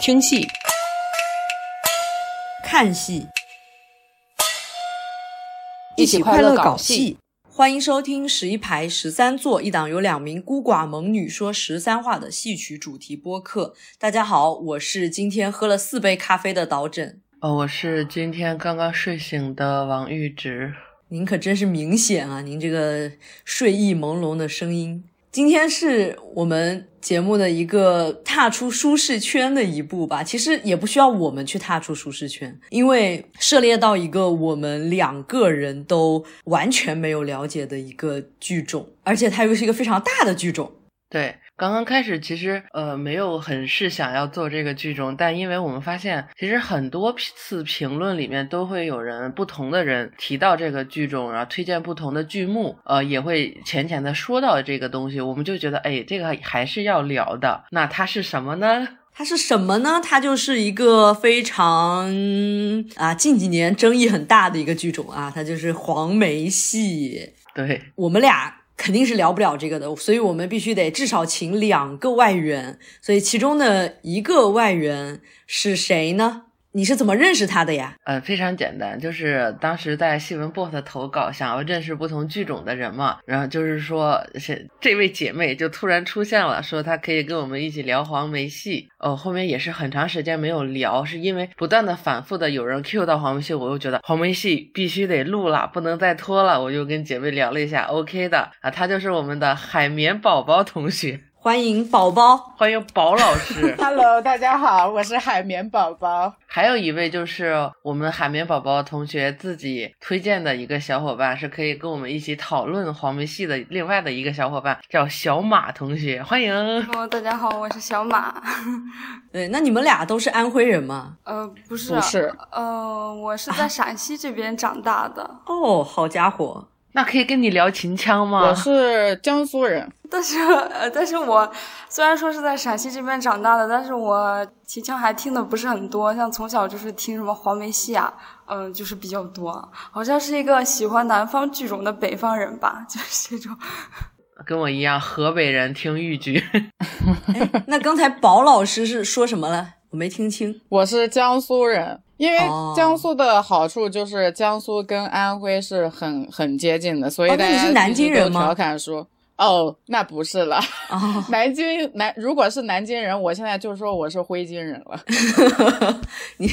听戏、看戏，一起快乐搞戏。欢迎收听十一排十三座一档由两名孤寡萌女说十三话的戏曲主题播客。大家好，我是今天喝了四杯咖啡的导枕。哦，我是今天刚刚睡醒的王玉直。您可真是明显啊！您这个睡意朦胧的声音。今天是我们节目的一个踏出舒适圈的一步吧。其实也不需要我们去踏出舒适圈，因为涉猎到一个我们两个人都完全没有了解的一个剧种，而且它又是一个非常大的剧种。对。刚刚开始其实呃没有很是想要做这个剧种，但因为我们发现其实很多次评论里面都会有人不同的人提到这个剧种，然后推荐不同的剧目，呃也会浅浅的说到这个东西，我们就觉得哎这个还是要聊的。那它是什么呢？它是什么呢？它就是一个非常啊近几年争议很大的一个剧种啊，它就是黄梅戏。对我们俩。肯定是聊不了这个的，所以我们必须得至少请两个外援。所以其中的一个外援是谁呢？你是怎么认识他的呀？呃，非常简单，就是当时在新闻 bot 投稿，想要认识不同剧种的人嘛。然后就是说，是这位姐妹就突然出现了，说她可以跟我们一起聊黄梅戏。哦，后面也是很长时间没有聊，是因为不断的反复的有人 Q 到黄梅戏，我又觉得黄梅戏必须得录了，不能再拖了。我就跟姐妹聊了一下，OK 的啊，她就是我们的海绵宝宝同学。欢迎宝宝，欢迎宝老师。Hello，大家好，我是海绵宝宝。还有一位就是我们海绵宝宝同学自己推荐的一个小伙伴，是可以跟我们一起讨论黄梅戏的另外的一个小伙伴，叫小马同学。欢迎。Hello，大家好，我是小马。对，那你们俩都是安徽人吗？呃，不是，不是。呃，我是在陕西这边长大的。哦，好家伙。那可以跟你聊秦腔吗？我是江苏人，但是呃，但是我虽然说是在陕西这边长大的，但是我秦腔还听的不是很多，像从小就是听什么黄梅戏啊，嗯，就是比较多。好像是一个喜欢南方剧种的北方人吧，就是这种。跟我一样，河北人听豫剧。那刚才宝老师是说什么了？我没听清。我是江苏人。因为江苏的好处就是江苏跟安徽是很很接近的，所以大家人吗？调侃说：“哦，那不是了。南京南如果是南京人，我现在就说我是徽京人了。你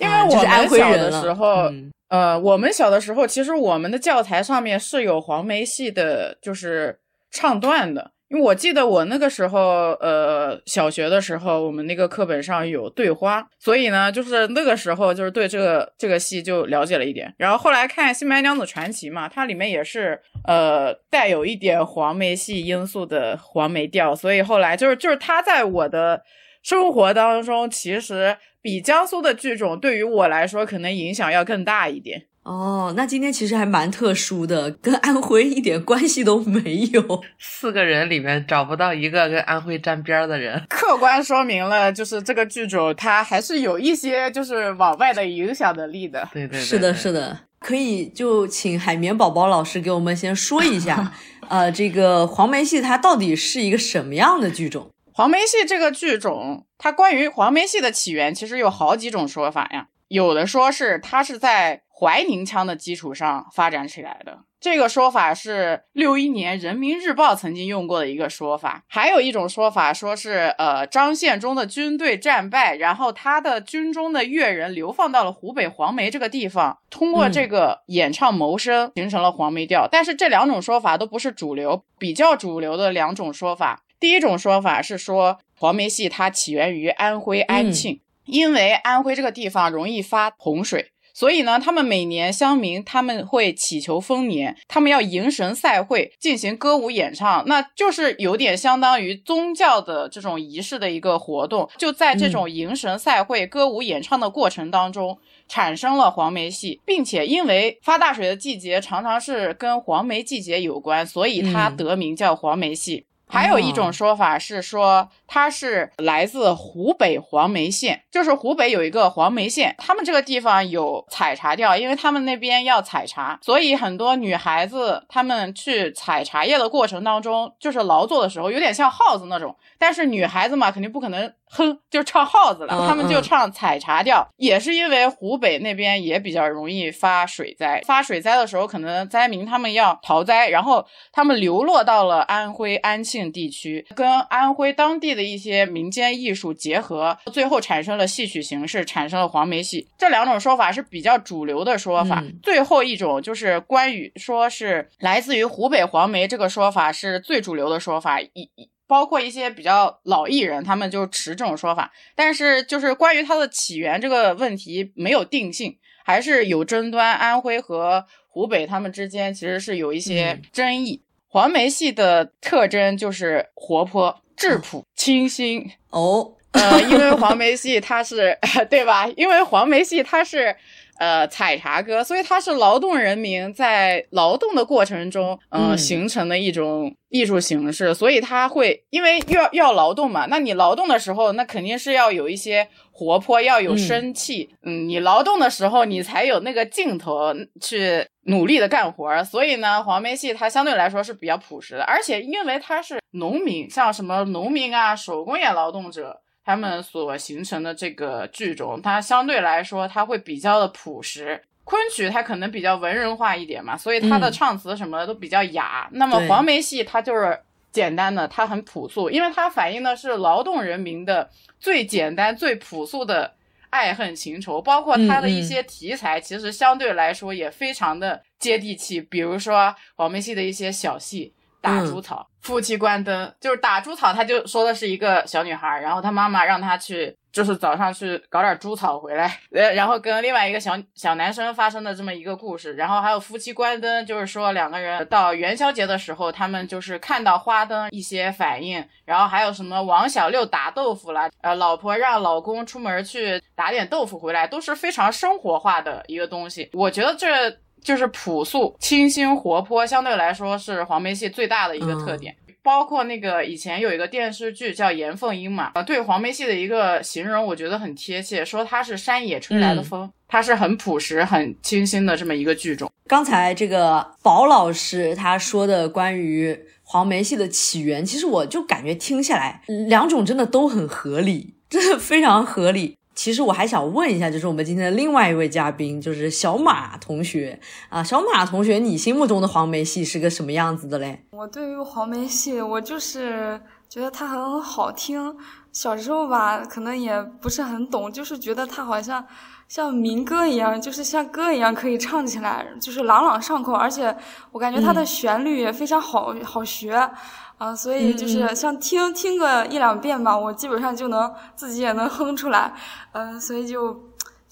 因为我们小的时候，呃，我们小的时候，其实我们的教材上面是有黄梅戏的，就是唱段的。因为我记得我那个时候，呃，小学的时候，我们那个课本上有对花，所以呢，就是那个时候就是对这个这个戏就了解了一点。然后后来看《新白娘子传奇》嘛，它里面也是呃带有一点黄梅戏因素的黄梅调，所以后来就是就是它在我的生活当中，其实比江苏的剧种对于我来说可能影响要更大一点。哦，那今天其实还蛮特殊的，跟安徽一点关系都没有。四个人里面找不到一个跟安徽沾边的人，客观说明了，就是这个剧种它还是有一些就是往外的影响的力的。对对，是的，是的，可以就请海绵宝宝老师给我们先说一下，呃，这个黄梅戏它到底是一个什么样的剧种？黄梅戏这个剧种，它关于黄梅戏的起源其实有好几种说法呀，有的说是它是在。怀宁腔的基础上发展起来的这个说法是六一年人民日报曾经用过的一个说法，还有一种说法说是呃张献忠的军队战败，然后他的军中的乐人流放到了湖北黄梅这个地方，通过这个演唱谋生，形成了黄梅调。但是这两种说法都不是主流，比较主流的两种说法，第一种说法是说黄梅戏它起源于安徽安庆，因为安徽这个地方容易发洪水。所以呢，他们每年乡民他们会祈求丰年，他们要迎神赛会，进行歌舞演唱，那就是有点相当于宗教的这种仪式的一个活动。就在这种迎神赛会、歌舞演唱的过程当中，产生了黄梅戏，并且因为发大水的季节常常是跟黄梅季节有关，所以它得名叫黄梅戏。还有一种说法是说，它是来自湖北黄梅县，就是湖北有一个黄梅县，他们这个地方有采茶调，因为他们那边要采茶，所以很多女孩子她们去采茶叶的过程当中，就是劳作的时候，有点像耗子那种。但是女孩子嘛，肯定不可能哼就唱耗子了，他们就唱采茶调，也是因为湖北那边也比较容易发水灾，发水灾的时候，可能灾民他们要逃灾，然后他们流落到了安徽安庆地区，跟安徽当地的一些民间艺术结合，最后产生了戏曲形式，产生了黄梅戏。这两种说法是比较主流的说法。最后一种就是关于说是来自于湖北黄梅这个说法是最主流的说法，一。包括一些比较老艺人，他们就持这种说法，但是就是关于它的起源这个问题没有定性，还是有争端。安徽和湖北他们之间其实是有一些争议。黄梅戏的特征就是活泼、质朴、清新哦，呃，因为黄梅戏它是 对吧？因为黄梅戏它是。呃，采茶歌，所以它是劳动人民在劳动的过程中，嗯，形成的一种艺术形式。所以它会，因为要要劳动嘛，那你劳动的时候，那肯定是要有一些活泼，要有生气。嗯，你劳动的时候，你才有那个劲头去努力的干活。所以呢，黄梅戏它相对来说是比较朴实的，而且因为它是农民，像什么农民啊，手工业劳动者。他们所形成的这个剧种，它相对来说，它会比较的朴实。昆曲它可能比较文人化一点嘛，所以它的唱词什么的都比较雅。那么黄梅戏它就是简单的，它很朴素，因为它反映的是劳动人民的最简单、最朴素的爱恨情仇，包括它的一些题材，其实相对来说也非常的接地气。比如说黄梅戏的一些小戏。打猪草，夫妻关灯，就是打猪草。他就说的是一个小女孩，然后她妈妈让她去，就是早上去搞点猪草回来，呃，然后跟另外一个小小男生发生的这么一个故事。然后还有夫妻关灯，就是说两个人到元宵节的时候，他们就是看到花灯一些反应。然后还有什么王小六打豆腐了，呃，老婆让老公出门去打点豆腐回来，都是非常生活化的一个东西。我觉得这。就是朴素、清新、活泼，相对来说是黄梅戏最大的一个特点。包括那个以前有一个电视剧叫《严凤英》嘛，呃，对黄梅戏的一个形容，我觉得很贴切，说它是山野吹来的风，它是很朴实、很清新的这么一个剧种。刚才这个宝老师他说的关于黄梅戏的起源，其实我就感觉听下来，两种真的都很合理，真的非常合理。其实我还想问一下，就是我们今天的另外一位嘉宾，就是小马同学啊。小马同学，你心目中的黄梅戏是个什么样子的嘞？我对于黄梅戏，我就是觉得它很好听。小时候吧，可能也不是很懂，就是觉得它好像像民歌一样，就是像歌一样可以唱起来，就是朗朗上口。而且我感觉它的旋律也非常好好学。啊，所以就是像听听个一两遍吧，我基本上就能自己也能哼出来，嗯，所以就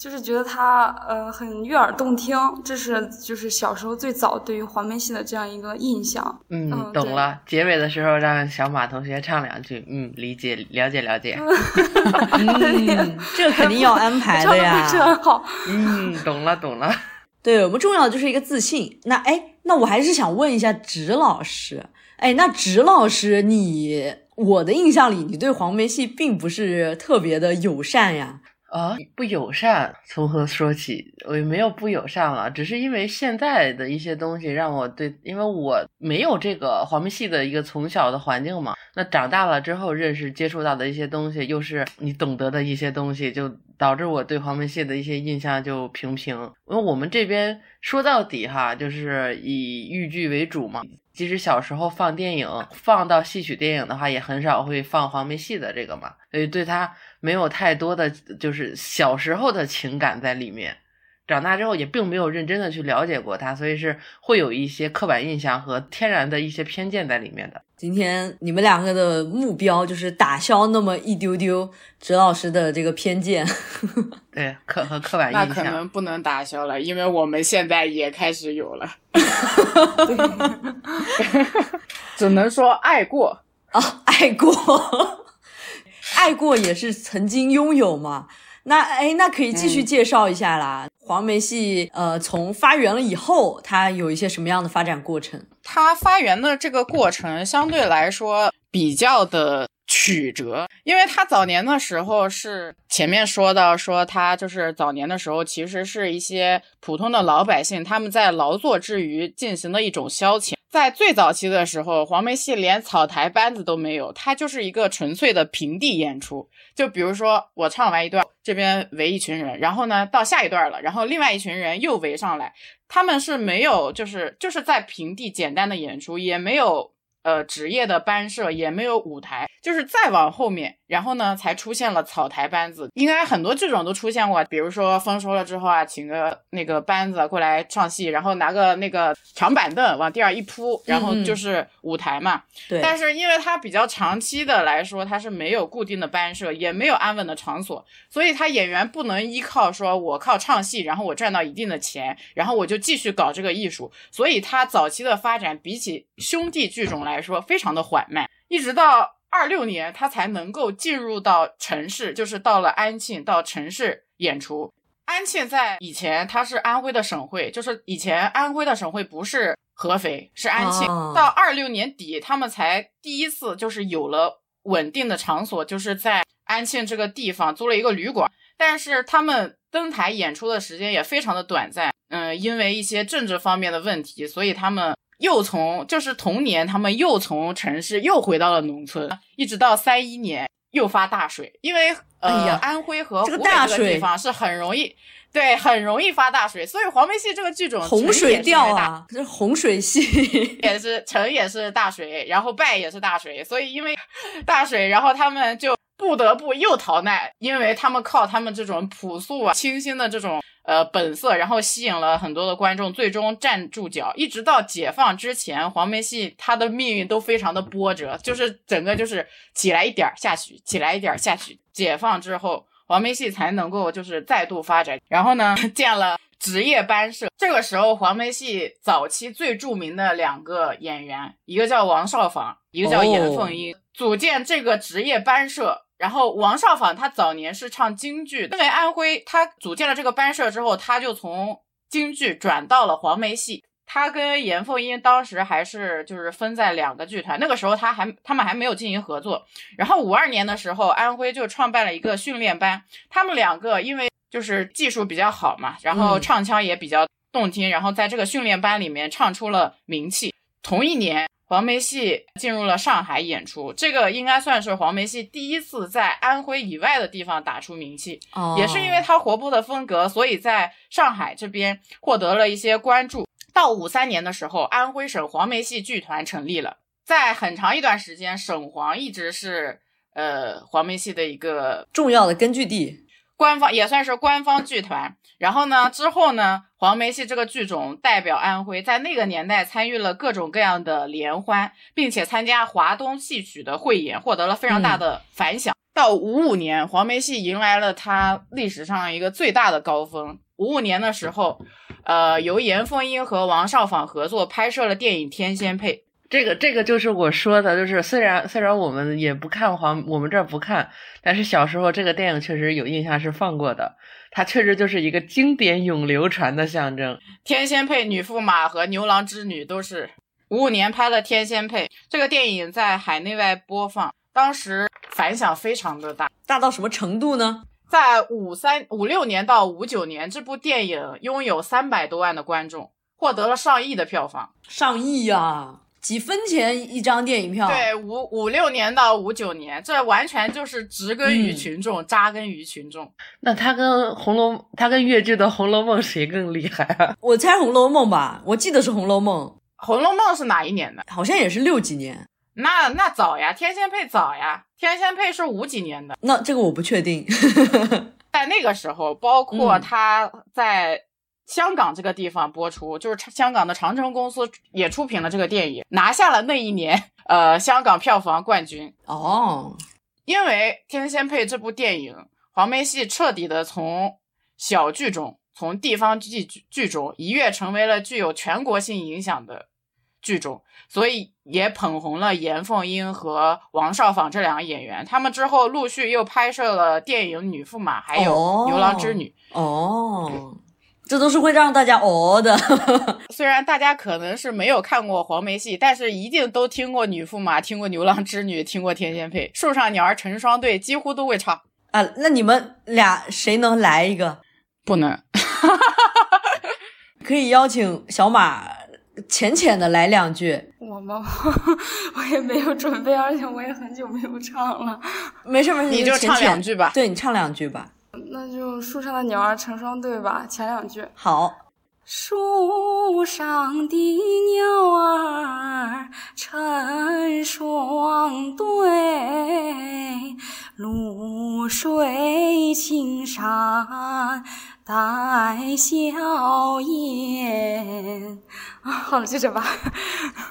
就是觉得它呃很悦耳动听，这是就是小时候最早对于黄梅戏的这样一个印象。嗯，懂了。结尾的时候让小马同学唱两句，嗯，理解了解了解。嗯，这肯定要安排的呀。唱的很好。嗯，懂了懂了。对我们重要的就是一个自信。那哎，那我还是想问一下直老师。哎，那直老师，你我的印象里，你对黄梅戏并不是特别的友善呀？啊，不友善，从何说起？我也没有不友善了，只是因为现在的一些东西让我对，因为我没有这个黄梅戏的一个从小的环境嘛。那长大了之后认识、接触到的一些东西，又是你懂得的一些东西，就导致我对黄梅戏的一些印象就平平。因为我们这边说到底哈，就是以豫剧为主嘛。即使小时候放电影，放到戏曲电影的话，也很少会放黄梅戏的这个嘛，所以对他没有太多的就是小时候的情感在里面。长大之后也并没有认真的去了解过他，所以是会有一些刻板印象和天然的一些偏见在里面的。今天你们两个的目标就是打消那么一丢丢哲老师的这个偏见，对刻和刻板印象。那可能不能打消了，因为我们现在也开始有了。只能说爱过啊，爱过，爱过也是曾经拥有嘛。那哎，那可以继续介绍一下啦。黄梅戏，呃，从发源了以后，它有一些什么样的发展过程？它发源的这个过程相对来说比较的曲折，因为他早年的时候是前面说到说他就是早年的时候其实是一些普通的老百姓，他们在劳作之余进行的一种消遣。在最早期的时候，黄梅戏连草台班子都没有，它就是一个纯粹的平地演出。就比如说我唱完一段，这边围一群人，然后呢到下一段了，然后另外一群人又围上来，他们是没有就是就是在平地简单的演出，也没有。呃，职业的班社也没有舞台，就是再往后面，然后呢，才出现了草台班子。应该很多剧种都出现过，比如说丰收了之后啊，请个那个班子过来唱戏，然后拿个那个长板凳往地上一铺，然后就是舞台嘛。对。但是因为它比较长期的来说，它是没有固定的班社，也没有安稳的场所，所以他演员不能依靠说我靠唱戏，然后我赚到一定的钱，然后我就继续搞这个艺术。所以他早期的发展比起兄弟剧种来。来说非常的缓慢，一直到二六年他才能够进入到城市，就是到了安庆到城市演出。安庆在以前它是安徽的省会，就是以前安徽的省会不是合肥，是安庆。到二六年底，他们才第一次就是有了稳定的场所，就是在安庆这个地方租了一个旅馆。但是他们登台演出的时间也非常的短暂，嗯，因为一些政治方面的问题，所以他们。又从就是同年，他们又从城市又回到了农村，一直到三一年又发大水，因为呃安徽和湖北这个地方是很容易，对，很容易发大水，所以黄梅戏这个剧种洪水调啊，这是洪水戏也是成也是大水，然后败也是大水，所以因为大水，然后他们就不得不又逃难，因为他们靠他们这种朴素啊、清新的这种。呃，本色，然后吸引了很多的观众，最终站住脚。一直到解放之前，黄梅戏它的命运都非常的波折，就是整个就是起来一点儿下去，起来一点儿下去。解放之后，黄梅戏才能够就是再度发展。然后呢，建了职业班社。这个时候，黄梅戏早期最著名的两个演员，一个叫王少舫，一个叫严凤英，组建这个职业班社。然后王少舫他早年是唱京剧，因为安徽他组建了这个班社之后，他就从京剧转到了黄梅戏。他跟严凤英当时还是就是分在两个剧团，那个时候他还他们还没有进行合作。然后五二年的时候，安徽就创办了一个训练班，他们两个因为就是技术比较好嘛，然后唱腔也比较动听，然后在这个训练班里面唱出了名气。同一年。黄梅戏进入了上海演出，这个应该算是黄梅戏第一次在安徽以外的地方打出名气。哦，也是因为它活泼的风格，所以在上海这边获得了一些关注。到五三年的时候，安徽省黄梅戏剧团成立了，在很长一段时间，省黄一直是呃黄梅戏的一个重要的根据地。官方也算是官方剧团，然后呢，之后呢，黄梅戏这个剧种代表安徽，在那个年代参与了各种各样的联欢，并且参加华东戏曲的汇演，获得了非常大的反响。到五五年，黄梅戏迎来了它历史上一个最大的高峰。五五年的时候，呃，由严凤英和王少舫合作拍摄了电影《天仙配》。这个这个就是我说的，就是虽然虽然我们也不看黄，我们这儿不看，但是小时候这个电影确实有印象是放过的，它确实就是一个经典永流传的象征。天仙配、女驸马和牛郎织女都是五五年拍的。天仙配这个电影在海内外播放，当时反响非常的大，大到什么程度呢？在五三五六年到五九年，这部电影拥有三百多万的观众，获得了上亿的票房，上亿呀！几分钱一张电影票？对，五五六年到五九年，这完全就是植根于群众，扎根于群众。那他跟红楼，他跟越剧的《红楼梦》谁更厉害啊？我猜《红楼梦》吧，我记得是《红楼梦》。《红楼梦》是哪一年的？好像也是六几年。那那早呀，《天仙配》早呀，《天仙配》是五几年的。那这个我不确定。在那个时候，包括他在。香港这个地方播出，就是香港的长城公司也出品了这个电影，拿下了那一年呃香港票房冠军哦。因为《天仙配》这部电影，黄梅戏彻底的从小剧种、从地方剧剧种一跃成为了具有全国性影响的剧种，所以也捧红了严凤英和王少舫这两个演员。他们之后陆续又拍摄了电影《女驸马》还有《牛郎织女》哦。这都是会让大家哦的。虽然大家可能是没有看过黄梅戏，但是一定都听过《女驸马》，听过《牛郎织女》，听过《天仙配》，《树上鸟儿成双对》，几乎都会唱。啊，那你们俩谁能来一个？不能，可以邀请小马浅浅的来两句。我吗？我也没有准备，而且我也很久没有唱了。没事没事，你就唱两句吧。对你唱两句吧。那就树上的鸟儿成双对吧，前两句。好。树上的鸟儿成双对，露水青山带笑颜。啊，好了，就这吧。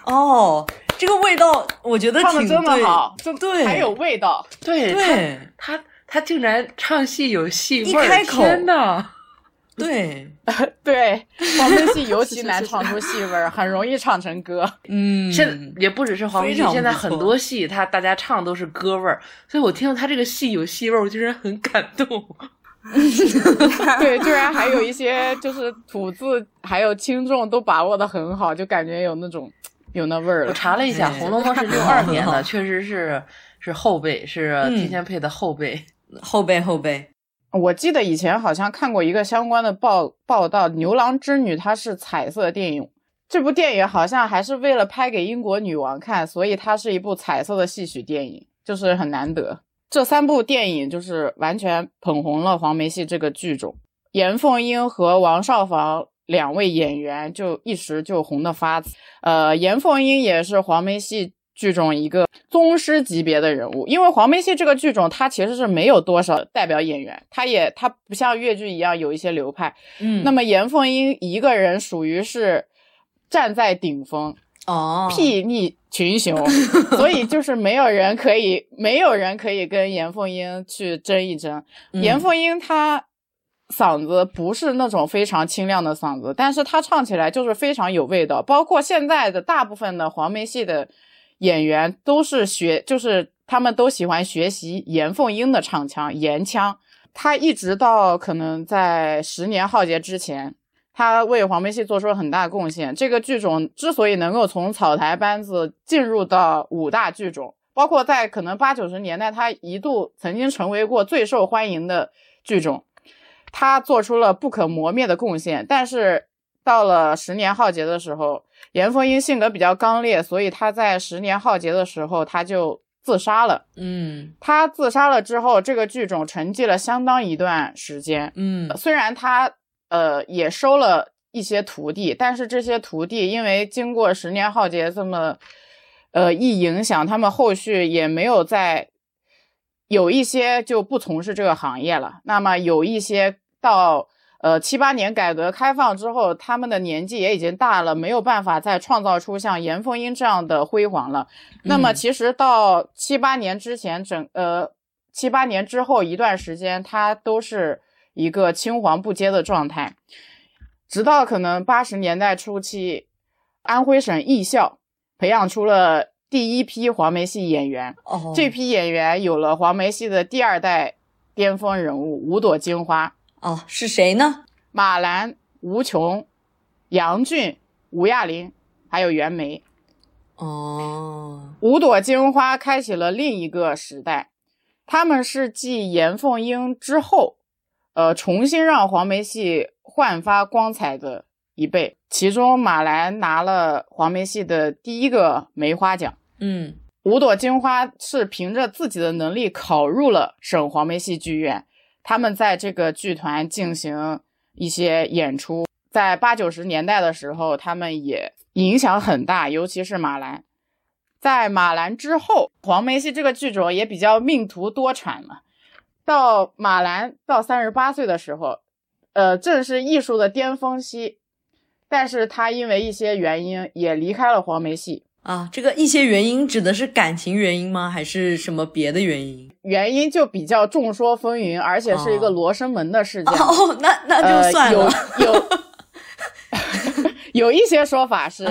哦，这个味道我觉得唱的真的好，对，还有味道。对对，他他竟然唱戏有戏味儿，一开口，天呐！对，对，黄梅戏 尤其难唱出戏味儿，很容易唱成歌。嗯，现也不只是黄梅戏，现在很多戏，他大家唱都是歌味儿，所以我听到他这个戏有戏味儿，我就是很感动。对，居然还有一些就是吐字还有轻重都把握的很好，就感觉有那种有那味儿了。我查了一下，《红楼梦》是六二年的，确实是是后辈，是天仙配的后辈，后背后背。我记得以前好像看过一个相关的报报道，《牛郎织女》它是彩色电影，这部电影好像还是为了拍给英国女王看，所以它是一部彩色的戏曲电影，就是很难得。这三部电影就是完全捧红了黄梅戏这个剧种，严凤英和王少舫两位演员就一时就红的发紫。呃，严凤英也是黄梅戏。剧中一个宗师级别的人物，因为黄梅戏这个剧种，它其实是没有多少代表演员，它也它不像越剧一样有一些流派。嗯，那么严凤英一个人属于是站在顶峰哦，睥睨群雄，所以就是没有人可以，没有人可以跟严凤英去争一争。严凤英她嗓子不是那种非常清亮的嗓子，但是她唱起来就是非常有味道，包括现在的大部分的黄梅戏的。演员都是学，就是他们都喜欢学习严凤英的唱腔，严腔。他一直到可能在十年浩劫之前，他为黄梅戏做出了很大贡献。这个剧种之所以能够从草台班子进入到五大剧种，包括在可能八九十年代，他一度曾经成为过最受欢迎的剧种，他做出了不可磨灭的贡献。但是到了十年浩劫的时候，严凤英性格比较刚烈，所以她在十年浩劫的时候她就自杀了。嗯，她自杀了之后，这个剧种沉寂了相当一段时间。嗯，虽然她呃也收了一些徒弟，但是这些徒弟因为经过十年浩劫这么呃一影响，他们后续也没有再有一些就不从事这个行业了。那么有一些到。呃，七八年改革开放之后，他们的年纪也已经大了，没有办法再创造出像严凤英这样的辉煌了。那么，其实到七八年之前，整呃七八年之后一段时间，他都是一个青黄不接的状态。直到可能八十年代初期，安徽省艺校培养出了第一批黄梅戏演员。哦，这批演员有了黄梅戏的第二代巅峰人物五朵金花。哦，是谁呢？马兰、吴琼、杨俊、吴亚玲，还有袁枚。哦，五朵金花开启了另一个时代。他们是继严凤英之后，呃，重新让黄梅戏焕发光彩的一辈。其中，马兰拿了黄梅戏的第一个梅花奖。嗯，五朵金花是凭着自己的能力考入了省黄梅戏剧院。他们在这个剧团进行一些演出，在八九十年代的时候，他们也影响很大，尤其是马兰。在马兰之后，黄梅戏这个剧种也比较命途多舛了。到马兰到三十八岁的时候，呃，正是艺术的巅峰期，但是他因为一些原因也离开了黄梅戏。啊，这个一些原因指的是感情原因吗？还是什么别的原因？原因就比较众说纷纭，而且是一个罗生门的事件。哦，那那就算了。有有 有一些说法是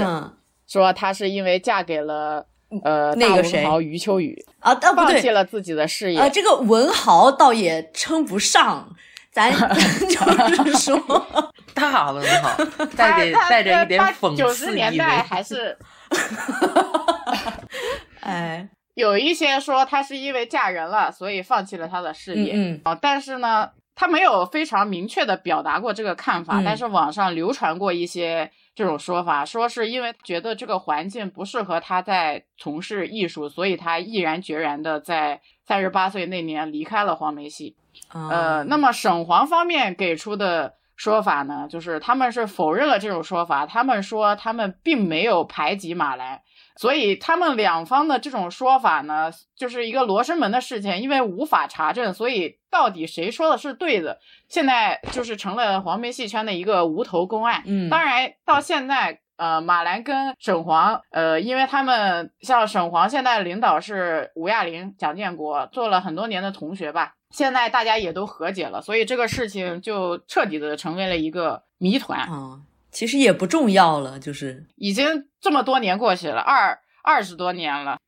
说她是因为嫁给了呃那个谁余秋雨啊，放弃了自己的事业。啊，这个文豪倒也称不上，咱咱 就是说。大文豪，带着他带着一点他讽九刺意十年代味。还是 哎，有一些说她是因为嫁人了，所以放弃了她的事业。嗯啊，但是呢，她没有非常明确的表达过这个看法，嗯但是网上流传过一些这种说法，说是因为觉得这个环境不适合她在从事艺术，所以她毅然决然的在三十八岁那年离开了黄梅戏。嗯，呃，那么沈黄方面给出的说法呢，就是他们是否认了这种说法，他们说他们并没有排挤马来，所以他们两方的这种说法呢，就是一个罗生门的事情，因为无法查证，所以到底谁说的是对的，现在就是成了黄梅戏圈的一个无头公案。嗯当然到现在。呃，马兰跟沈黄，呃，因为他们像沈黄现在领导是吴亚玲、蒋建国，做了很多年的同学吧，现在大家也都和解了，所以这个事情就彻底的成为了一个谜团。啊，其实也不重要了，就是已经这么多年过去了，二二十多年了。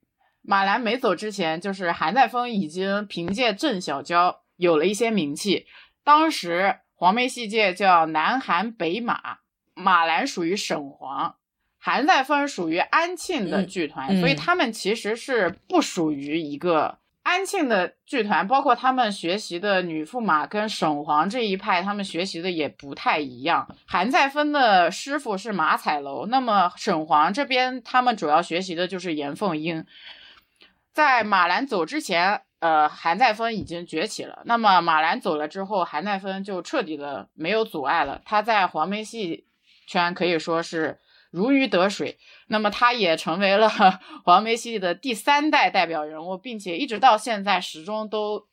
马兰没走之前，就是韩再峰已经凭借郑小娇有了一些名气。当时黄梅戏界叫南韩北马，马兰属于沈黄，韩再峰属于安庆的嗯剧团，嗯所以他们其实是不属于一个安庆的剧团，包括他们学习的女驸马跟沈黄这一派，他们学习的也不太一样。韩再芬的师傅是马彩楼，那么沈黄这边他们主要学习的就是严凤英。在马兰走之前，呃，韩再芬已经崛起了。那么马兰走了之后，韩再芬就彻底的没有阻碍了。他在黄梅戏圈可以说是如鱼得水。那么他也成为了 黄梅戏的第三代代表人物，并且一直到现在始终都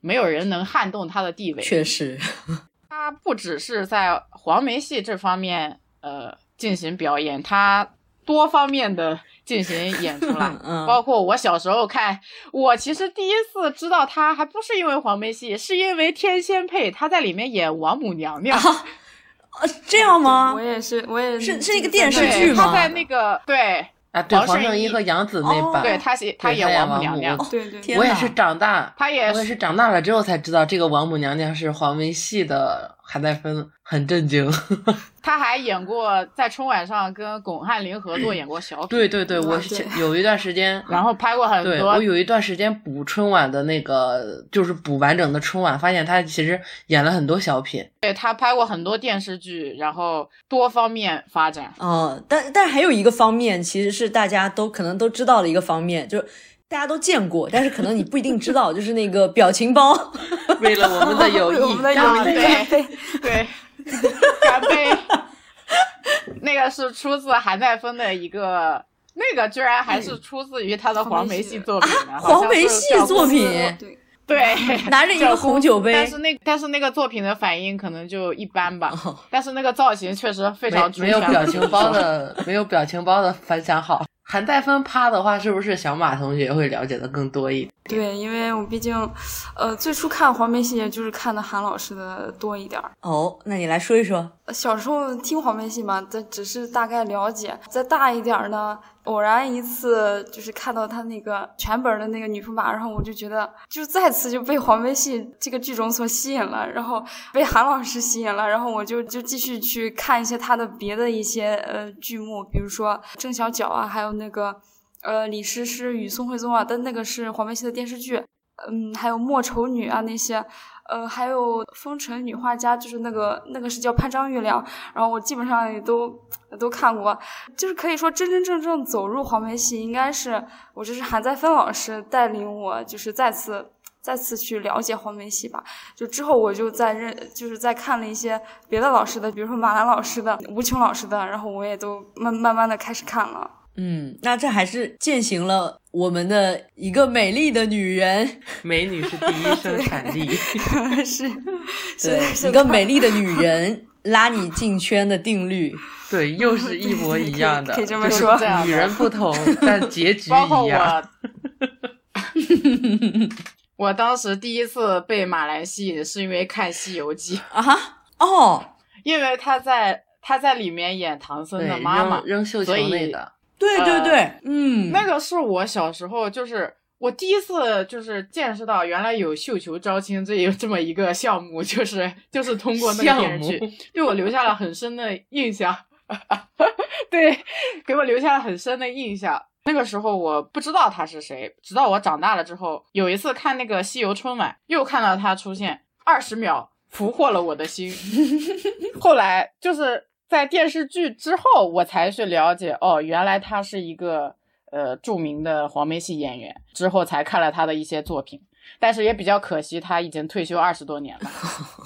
没有人能撼动他的地位。确实，他不只是在黄梅戏这方面呃进行表演，他多方面的进行演出来。嗯包括我小时候看，我其实第一次知道他还不是因为黄梅戏，是因为天仙配他在里面演王母娘娘。呃，这样吗我？也是，我也是是一个电视，剧吗他在那个对啊，对，黄圣依和杨紫那哦版，对，他写他演他演王母娘娘，对对我也是长大，他也我也是长大了之后才知道这个王母娘娘是黄梅戏的韩再芬，很震惊。他还演过在春晚上跟巩汉林合作演过小品，对对对，我有一段时间，然后拍过很多对我有一段时间补春晚的那个，就是补完整的春晚，发现他其实演了很多小品。对他拍过很多电视剧，然后多方面发展。哦，但但还有一个方面，其实是大家都可能都知道的一个方面，就是大家都见过，但是可能你不一定知道，就是那个表情包。为了我们的友谊。我们，的友谊，啊对。干杯！那个是出自韩再芬的一个，那个居然还是出自于他的黄梅戏作品黄梅戏作品。对，对，拿着一个红酒杯。但是那但是那个作品的反应可能就一般吧。哦。但是那个造型确实非没常出没有表情包的，没有表情包的反响好。韩代芬趴的话，是不是小马同学会了解的更多一点？对，因为我毕竟，呃，最初看黄梅戏也就是看的韩老师的多一点儿。哦，那你来说一说。小时候听黄梅戏嘛，这只是大概了解。再大一点呢，偶然一次就是看到他那个全本的那个女驸马，然后我就觉得，就再次就被黄梅戏这个剧种所吸引了，然后被韩老师吸引了，然后我就就继续去看一些他的别的一些呃剧目，比如说郑小脚啊，还有那个呃李师师与宋徽宗啊，但那个是黄梅戏的电视剧。嗯，还有莫愁女啊那些，呃，还有风尘女画家，就是那个那个是叫潘张玉良，然后我基本上也都都看过，就是可以说真真正正走入黄梅戏，应该是我就是韩再芬老师带领我，就是再次再次去了解黄梅戏吧。就之后我就在认，就是在看了一些别的老师的，比如说马兰老师的、吴琼老师的，然后我也都慢慢慢的开始看了。嗯，那这还是践行了我们的一个美丽的女人，美女是第一生产 力。是，是一个美丽的女人拉你进圈的定律。对，又是一模一样的，可以可以这么就是说女人不同，但结局包括一样。我，我当时第一次被马来吸引，是因为看《西游记》，啊，哦，因为他在他在里面演唐僧，的妈妈扔，绣球那个，对对呃对，嗯，那个是我小时候就是。我第一次就是见识到原来有绣球招亲这有这么一个项目，就是就是通过那个电视剧，对我留下了很深的印象。对，给我留下了很深的印象。那个时候我不知道他是谁，直到我长大了之后，有一次看那个西游春晚，又看到他出现，二十秒俘获了我的心。后来就是在电视剧之后，我才去了解，哦，原来他是一个呃著名的黄梅戏演员。之后才看了他的一些作品，但是也比较可惜，他已经退休二十多年了。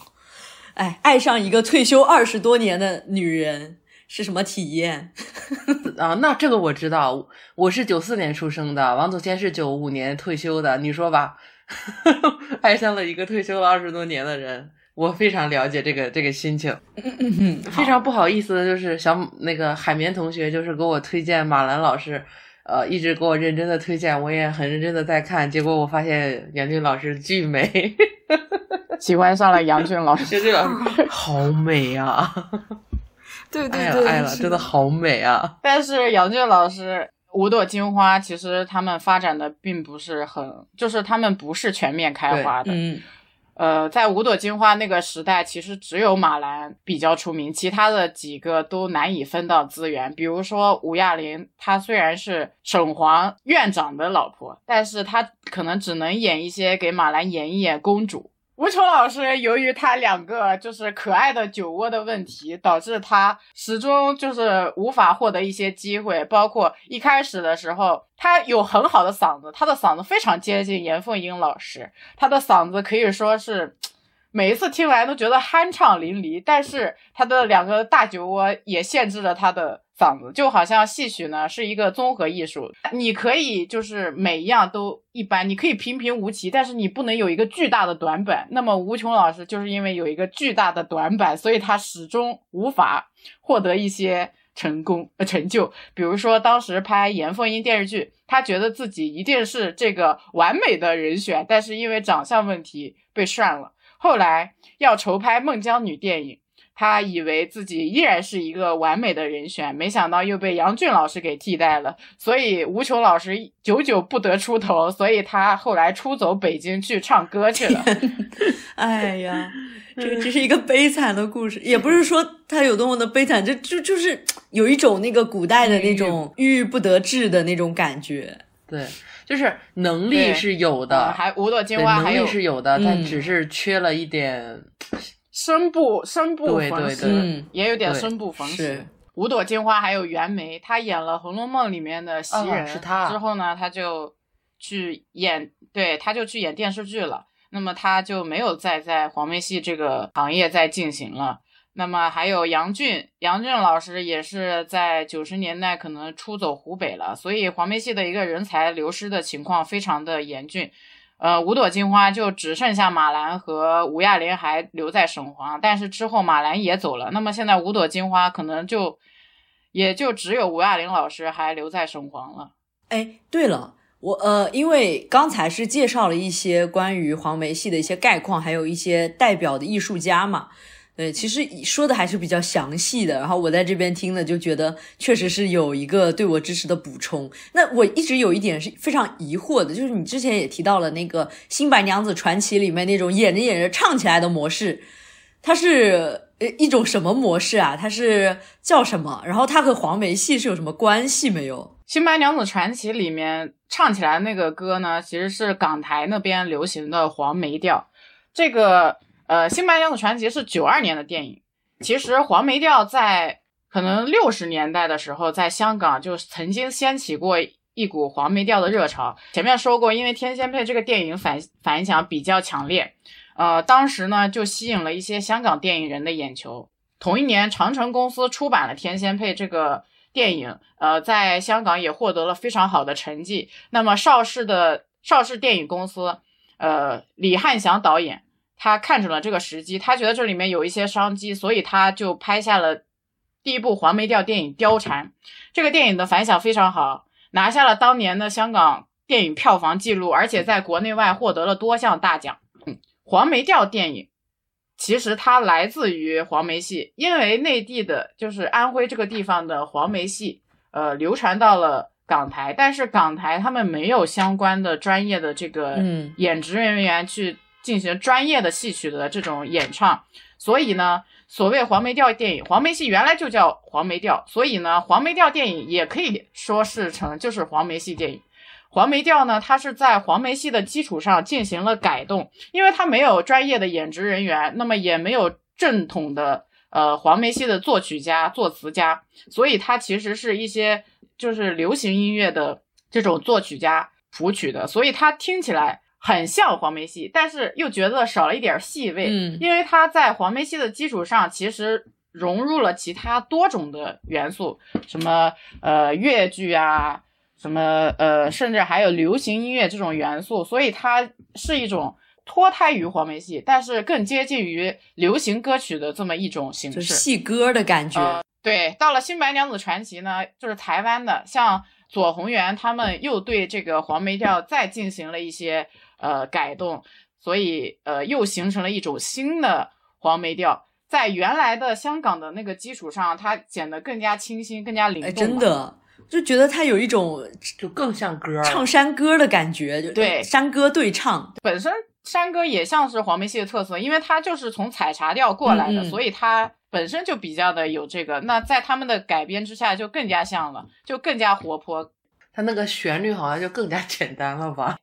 哎，爱上一个退休二十多年的女人。是什么体验 啊？那这个我知道，我是九四年出生的，王祖贤是九五年退休的。你说吧，爱上了一个退休了二十多年的人，我非常了解这个这个心情。非常不好意思的就是小那个海绵同学，就是给我推荐马兰老师，呃，一直给我认真的推荐，我也很认真的在看，结果我发现杨俊老师巨美，喜欢上了杨俊老师，杨俊老师 好美啊！对对对，爱了，真的好美啊！但是杨俊老师《五朵金花》其实他们发展的并不是很，就是他们不是全面开花的。嗯，呃，在《五朵金花》那个时代，其实只有马兰比较出名，其他的几个都难以分到资源。比如说吴亚玲，她虽然是沈黄院长的老婆，但是她可能只能演一些给马兰演一演公主。吴琼老师由于他两个就是可爱的酒窝的问题，导致他始终就是无法获得一些机会。包括一开始的时候，他有很好的嗓子，他的嗓子非常接近严凤英老师，他的嗓子可以说是每一次听来都觉得酣畅淋漓。但是他的两个大酒窝也限制了他的。嗓子就好像戏曲呢是一个综合艺术，你可以就是每一样都一般，你可以平平无奇，但是你不能有一个巨大的短板。那么吴琼老师就是因为有一个巨大的短板，所以他始终无法获得一些成功呃成就。比如说当时拍严凤英电视剧，他觉得自己一定是这个完美的人选，但是因为长相问题被涮了。后来要筹拍孟姜女电影。他以为自己依然是一个完美的人选，没想到又被杨俊老师给替代了，所以吴琼老师久久不得出头，所以他后来出走北京去唱歌去了。哎呀，这个这是一个悲惨的故事，也不是说他有多么的悲惨，就就就是有一种那个古代的那种郁郁不得志的那种感觉。对，就是能力是有的，还五朵金花能力是有的，但只是缺了一点。生不生不逢时，也有点生不逢时。五朵金花还有袁枚，他演了《红楼梦》里面的袭人，之后呢，他就去演，对，他就去演电视剧了。那么他就没有再在黄梅戏这个行业再进行了。那么还有杨俊，杨俊老师也是在九十年代可能出走湖北了，所以黄梅戏的一个人才流失的情况非常的严峻。呃，五朵金花就只剩下马兰和吴亚玲还留在省黄，但是之后马兰也走了，那么现在五朵金花可能就也就只有吴亚玲老师还留在省黄了。哎，对了，我呃，因为刚才是介绍了一些关于黄梅戏的一些概况，还有一些代表的艺术家嘛。对，其实说的还是比较详细的，然后我在这边听了就觉得确实是有一个对我知识的补充。那我一直有一点是非常疑惑的，就是你之前也提到了那个《新白娘子传奇》里面那种演着演着唱起来的模式，它是呃一种什么模式啊？它是叫什么？然后它和黄梅戏是有什么关系没有？《新白娘子传奇》里面唱起来那个歌呢，其实是港台那边流行的黄梅调，这个。呃，《新白娘子传奇》是九二年的电影。其实黄梅调在可能六十年代的时候，在香港就曾经掀起过一股黄梅调的热潮。前面说过，因为《天仙配》这个电影反反响比较强烈，呃，当时呢就吸引了一些香港电影人的眼球。同一年，长城公司出版了《天仙配》这个电影，呃，在香港也获得了非常好的成绩。那么邵氏的邵氏电影公司，呃，李汉祥导演。他看准了这个时机，他觉得这里面有一些商机，所以他就拍下了第一部黄梅调电影《貂蝉》。这个电影的反响非常好，拿下了当年的香港电影票房纪录，而且在国内外获得了多项大奖。黄梅调电影其实它来自于黄梅戏，因为内地的就是安徽这个地方的黄梅戏，呃，流传到了港台，但是港台他们没有相关的专业的这个嗯演职人员去进行专业的戏曲的这种演唱，所以呢，所谓黄梅调电影，黄梅戏原来就叫黄梅调，所以呢，黄梅调电影也可以说是成就是黄梅戏电影。黄梅调呢，它是在黄梅戏的基础上进行了改动，因为它没有专业的演职人员，那么也没有正统的呃黄梅戏的作曲家、作词家，所以它其实是一些就是流行音乐的这种作曲家谱曲的，所以它听起来很像黄梅戏，但是又觉得少了一点戏味，嗯因为它在黄梅戏的基础上其实。融入了其他多种的元素，什么呃越剧啊，什么呃，甚至还有流行音乐这种元素，所以它是一种脱胎于黄梅戏，但是更接近于流行歌曲的这么一种形式。戏歌的感觉。呃对，到了《新白娘子传奇》呢，就是台湾的，像左宏元他们又对这个黄梅调再进行了一些呃改动，所以呃又形成了一种新的黄梅调。在原来的香港的那个基础上，它显得更加清新、更加灵动哎，真的就觉得它有一种就更像歌唱山歌的感觉，就对山歌对唱。本身山歌也像是黄梅戏的特色，因为它就是从采茶调过来的，所以它本身就比较的有这个。那在他们的改编之下，就更加像了，就更加活泼。它那个旋律好像就更加简单了吧？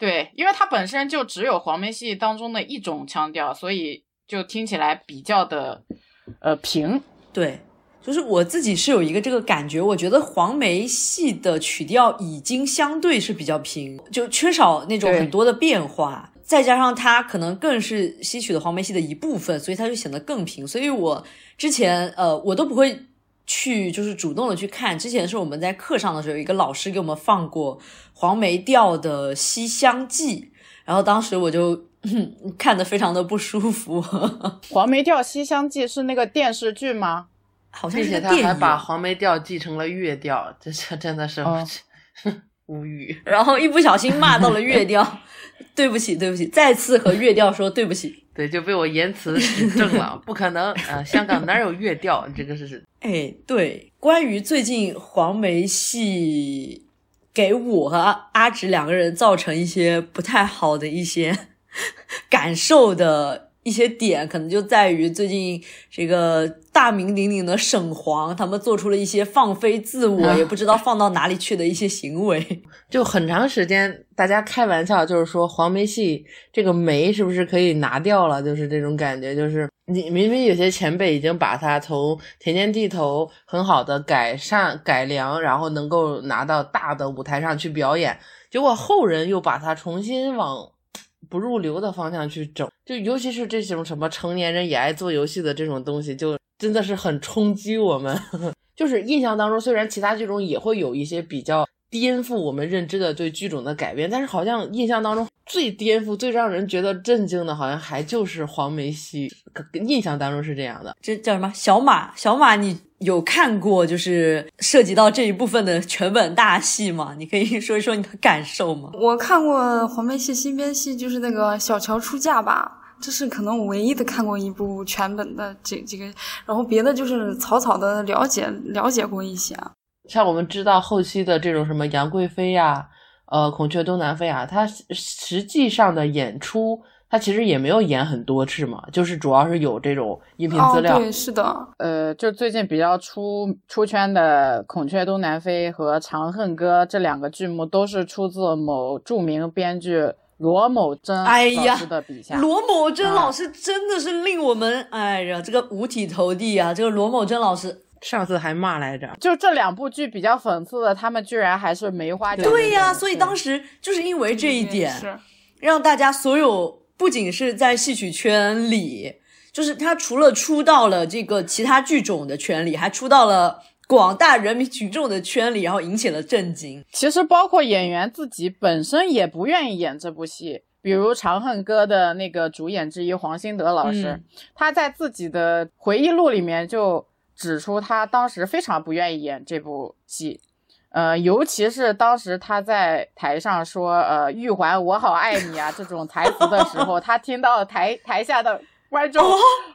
对，因为它本身就只有黄梅戏当中的一种腔调，所以就听起来比较的呃平。对，就是我自己是有一个这个感觉，我觉得黄梅戏的曲调已经相对是比较平，就缺少那种很多的变化。再加上它可能更是吸取了黄梅戏的一部分，所以它就显得更平。所以我之前呃，我都不会去就是主动的去看。之前是我们在课上的时候，有一个老师给我们放过黄梅调的《西厢记》，然后当时我就看得非常的不舒服，《黄梅调西厢记》是那个电视剧吗？好像并且。他还把黄梅调继承了粤调，这这真的是、哦 无语。然后一不小心骂到了乐调，对不起，对不起，再次和乐调说对不起。对，就被我言辞指正了，不可能，呃，香港哪有粤调？这个是哎，对，关于最近黄梅戏给我和阿直两个人造成一些不太好的一些感受的一些点，可能就在于最近这个大名鼎鼎的沈黄，他们做出了一些放飞自我，啊也不知道放到哪里去的一些行为。就很长时间，大家开玩笑就是说黄梅戏这个梅是不是可以拿掉了？就是这种感觉，就是你明明有些前辈已经把它从田间地头很好的改善改良，然后能够拿到大的舞台上去表演，结果后人又把它重新往不入流的方向去整，就尤其是这种什么成年人也爱做游戏的这种东西，就真的是很冲击我们。就是印象当中，虽然其他剧种也会有一些比较颠覆我们认知的对剧种的改变，但是好像印象当中最颠覆、最让人觉得震惊的，好像还就是黄梅戏。印象当中是这样的。这叫什么？小马，小马，你有看过就是涉及到这一部分的全本大戏吗？你可以说一说你的感受吗？我看过黄梅戏新编戏，就是那个小乔出嫁吧，这是可能我唯一的看过一部全本的这这个，然后别的就是草草的了解了解过一些。像我们知道后期的这种什么杨贵妃呀、呃孔雀东南飞啊，它实际上的演出，它其实也没有演很多次嘛，就是主要是有这种音频资料。哦，对，是的，呃，就最近比较出出圈的《孔雀东南飞》和《长恨歌》这两个剧目，都是出自某著名编剧罗某珍哎呀老师的笔下。罗某珍啊老师真的是令我们，哎呀，这个五体投地啊！这个罗某真老师，上次还骂来着，就这两部剧比较讽刺的，他们居然还是梅花奖对呀、人所以当时就是因为这一点，是让大家所有不仅是在戏曲圈里，就是他除了出到了这个其他剧种的圈里，还出到了广大人民群众的圈里，然后引起了震惊。其实包括演员自己本身也不愿意演这部戏，比如《长恨歌》的那个主演之一黄兴德老师，嗯他在自己的回忆录里面就指出，他当时非常不愿意演这部戏。呃，尤其是当时他在台上说“呃，玉环，我好爱你啊”这种台词的时候，他听到台台下的观众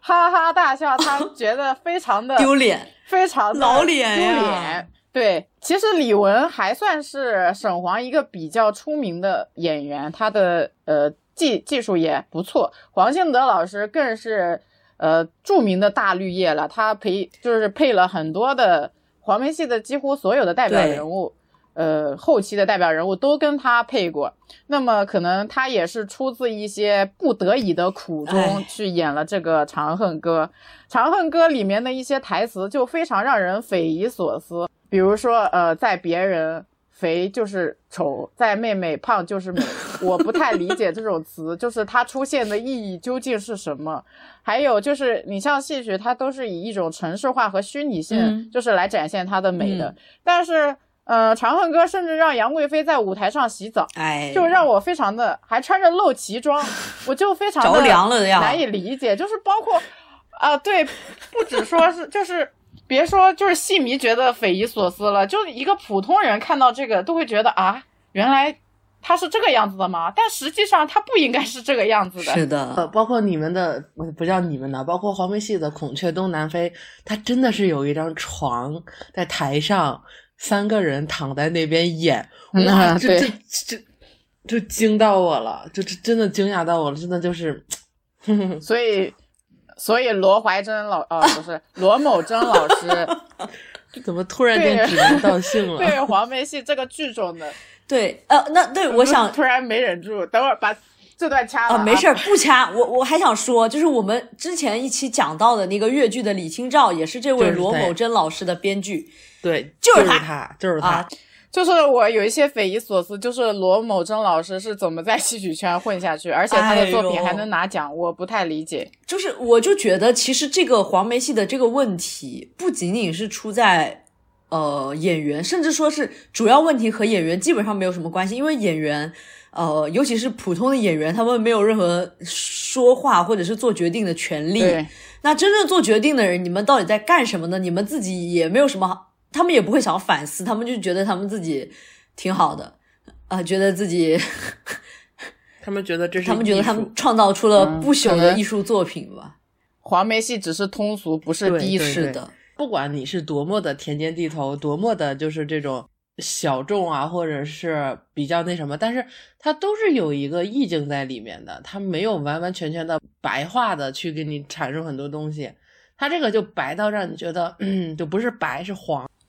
哈哈大笑，他觉得非常的丢脸，非常的老脸丢呀脸。对，其实李玟还算是沈黄一个比较出名的演员，他的呃技技术也不错。黄兴德老师更是呃著名的大绿叶了，他配就是配了很多的黄梅戏的几乎所有的代表人物。呃，后期的代表人物都跟他配过，那么可能他也是出自一些不得已的苦衷去演了这个《长恨歌》。《长恨歌》里面的一些台词就非常让人匪夷所思，比如说，呃，在别人肥就是丑，在妹妹胖就是美，我不太理解这种词，就是它出现的意义究竟是什么？还有就是，你像戏曲，它都是以一种城市化和虚拟性，就是来展现它的美的，但是。呃，《长恨歌》甚至让杨贵妃在舞台上洗澡，哎，就让我非常的还穿着露脐装，我就非常着凉了难以理解。就是包括，啊，对，不止说是，就是别说，就是戏迷觉得匪夷所思了，就一个普通人看到这个都会觉得啊，原来他是这个样子的吗？但实际上他不应该是这个样子的。是的，呃，包括你们的不叫你们的，包括黄梅戏的《孔雀东南飞》，它真的是有一张床在台上。三个人躺在那边演，哇，这这这就惊到我了，就这真的惊讶到我了，真的就是，所以所以罗怀珍老啊不是罗某珍老师，怎么突然间指名道姓了？对黄梅戏这个剧种的，对呃那对我想突然没忍住，等会儿把这段掐了啊，没事不掐，我我还想说，就是我们之前一期讲到的那个越剧的李清照，也是这位罗某珍老师的编剧。对，就是他，就是他，就是我有一些匪夷所思，就是罗某珍老师是怎么在戏曲圈混下去，而且他的作品还能拿奖，我不太理解。就是，我就觉得其实这个黄梅戏的这个问题，不仅仅是出在呃演员，甚至说是主要问题和演员基本上没有什么关系，因为演员，呃，尤其是普通的演员，他们没有任何说话或者是做决定的权利。那真正做决定的人，你们到底在干什么呢？你们自己也没有什么。他们也不会想反思，他们就觉得他们自己挺好的，啊，觉得自己，他们觉得这是他们觉得他们创造出了不朽的艺术作品吧。黄梅戏只是通俗，不是低俗的。不管你是多么的田间地头，多么的就是这种小众啊，或者是比较那什么，但是它都是有一个意境在里面的，它没有完完全全的白话的去给你阐述很多东西，它这个就白到让你觉得，嗯，就不是白是黄。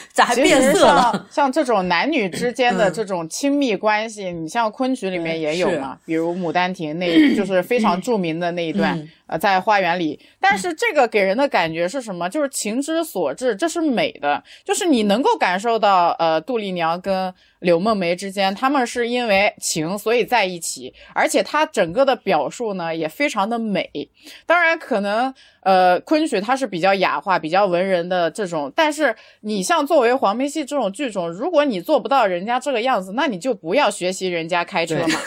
咋还变色了？像这种男女之间的这种亲密关系，你像昆曲里面也有嘛，比如《牡丹亭》那，就是非常著名的那一段。呃，在花园里，但是这个给人的感觉是什么？就是情之所至，这是美的，就是你能够感受到，呃，杜丽娘跟柳梦梅之间，他们是因为情所以在一起，而且它整个的表述呢也非常的美。当然，可能呃，昆曲它是比较雅化、比较文人的这种，但是你像作为黄梅戏这种剧种，如果你做不到人家这个样子，那你就不要学习人家开车嘛。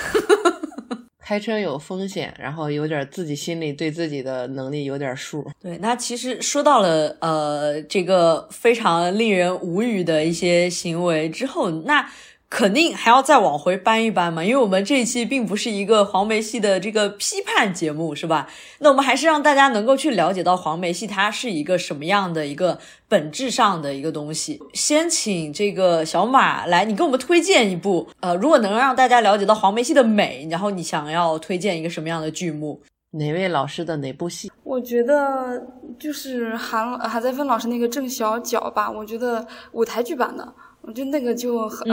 开车有风险，然后有点自己心里对自己的能力有点数。对，那其实说到了呃这个非常令人无语的一些行为之后，那。肯定还要再往回搬一搬嘛，因为我们这一期并不是一个黄梅戏的这个批判节目，是吧？那我们还是让大家能够去了解到黄梅戏它是一个什么样的一个本质上的一个东西。先请这个小马来，你给我们推荐一部，呃，如果能让大家了解到黄梅戏的美，然后你想要推荐一个什么样的剧目？哪位老师的哪部戏？我觉得就是韩韩在芬老师那个郑小脚吧，我觉得舞台剧版的，我觉得那个就很。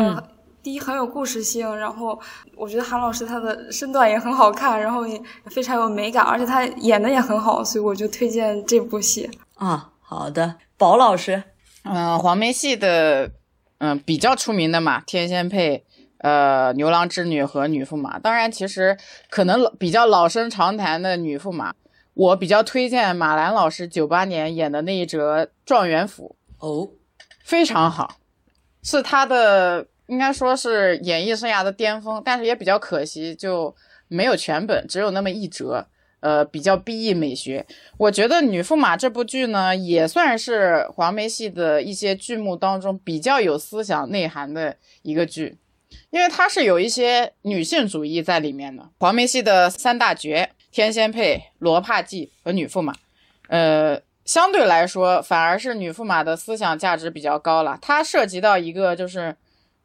第一很有故事性，然后我觉得韩老师他的身段也很好看，然后也非常有美感，而且他演的也很好，所以我就推荐这部戏啊。好的，宝老师，嗯，黄梅戏的，嗯，比较出名的嘛，《天仙配》、呃，《牛郎织女》和《女驸马》。当然，其实可能比较老生常谈的《女驸马》，我比较推荐马兰老师九八年演的那一折《状元府》哦，非常好，是他的。应该说是演艺生涯的巅峰，但是也比较可惜，就没有全本，只有那么一折。呃，比较 B E 美学。我觉得《女驸马》这部剧呢，也算是黄梅戏的一些剧目当中比较有思想内涵的一个剧，因为它是有一些女性主义在里面的。黄梅戏的三大绝：天仙配、罗帕记和女驸马。呃。相对来说，反而是女驸马的思想价值比较高了。它涉及到一个就是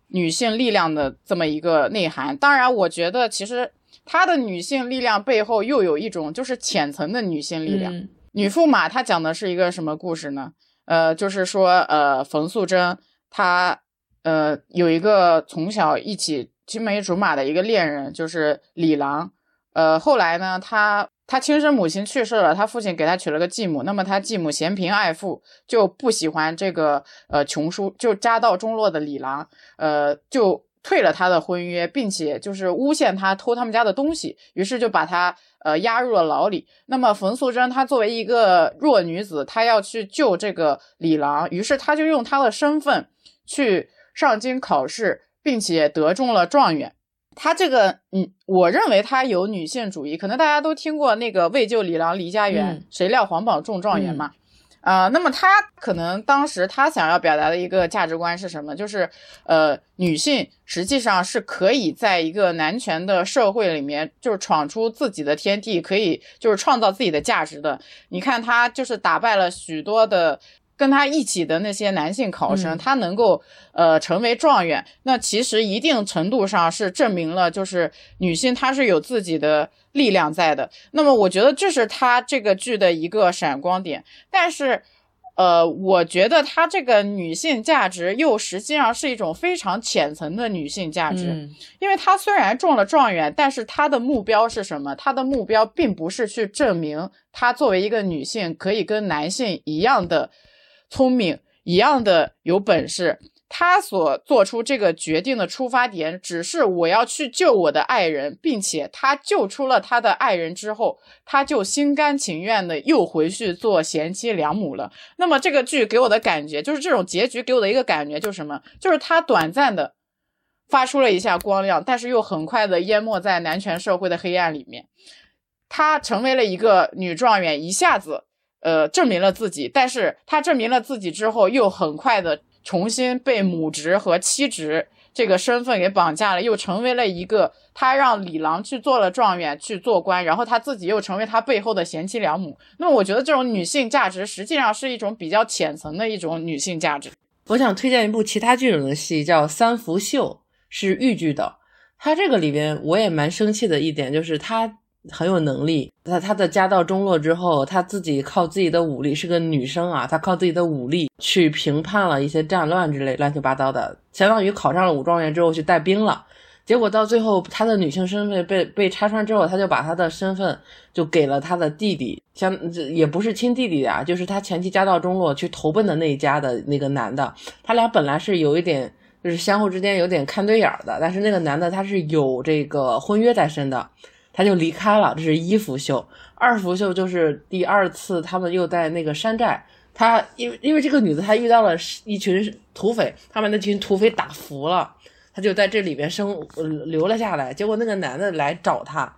女性力量的这么一个内涵。当然，我觉得其实她的女性力量背后又有一种就是浅层的女性力量。女驸马她讲的是一个什么故事呢？呃，就是说，呃，冯素贞她呃有一个从小一起青梅竹马的一个恋人，就是李郎。呃，后来呢，她。他亲生母亲去世了，他父亲给他娶了个继母。那么他继母嫌贫爱富，就不喜欢这个呃穷书就家道中落的李郎，呃，就退了他的婚约，并且就是诬陷他偷他们家的东西，于是就把他呃押入了牢里。那么冯素贞她作为一个弱女子，她要去救这个李郎，于是她就用她的身份去上京考试，并且得中了状元。他这个，嗯，我认为他有女性主义，可能大家都听过那个为救李郎离家园，谁料皇榜中状元嘛，啊，那么他可能当时他想要表达的一个价值观是什么？就是，呃，女性实际上是可以在一个男权的社会里面，就是闯出自己的天地，可以就是创造自己的价值的。你看他就是打败了许多的。跟他一起的那些男性考生，他能够呃成为状元，那其实一定程度上是证明了，就是女性她是有自己的力量在的。那么我觉得这是他这个剧的一个闪光点。但是，呃，我觉得她这个女性价值又实际上是一种非常浅层的女性价值，因为她虽然中了状元，但是她的目标是什么？她的目标并不是去证明她作为一个女性可以跟男性一样的。聪明一样的有本事，他所做出这个决定的出发点只是我要去救我的爱人，并且他救出了他的爱人之后，他就心甘情愿的又回去做贤妻良母了。那么这个剧给我的感觉就是这种结局给我的一个感觉就是什么？就是他短暂的发出了一下光亮，但是又很快的淹没在男权社会的黑暗里面。他成为了一个女状元，一下子。呃，证明了自己，但是他证明了自己之后，又很快的重新被母职和妻职这个身份给绑架了，又成为了一个他让李郎去做了状元去做官，然后他自己又成为他背后的贤妻良母。那么，我觉得这种女性价值实际上是一种比较浅层的一种女性价值。我想推荐一部其他剧种的戏，叫《三福秀》，是豫剧的。它这个里边我也蛮生气的一点就是它。很有能力，他他的家道中落之后，他自己靠自己的武力，是个女生啊，她靠自己的武力去平叛了一些战乱之类乱七八糟的，相当于考上了武状元之后去带兵了。结果到最后，她的女性身份被被拆穿之后，他就把她的身份就给了他的弟弟，相也不是亲弟弟啊，就是他前期家道中落去投奔的那一家的那个男的。他俩本来是有一点就是相互之间有点看对眼的，但是那个男的他是有这个婚约在身的。他就离开了，这是一福秀。二福秀就是第二次，他们又在那个山寨。他因为因为这个女的，她遇到了一群土匪，他把那群土匪打服了，他就在这里边生留了下来。结果那个男的来找他，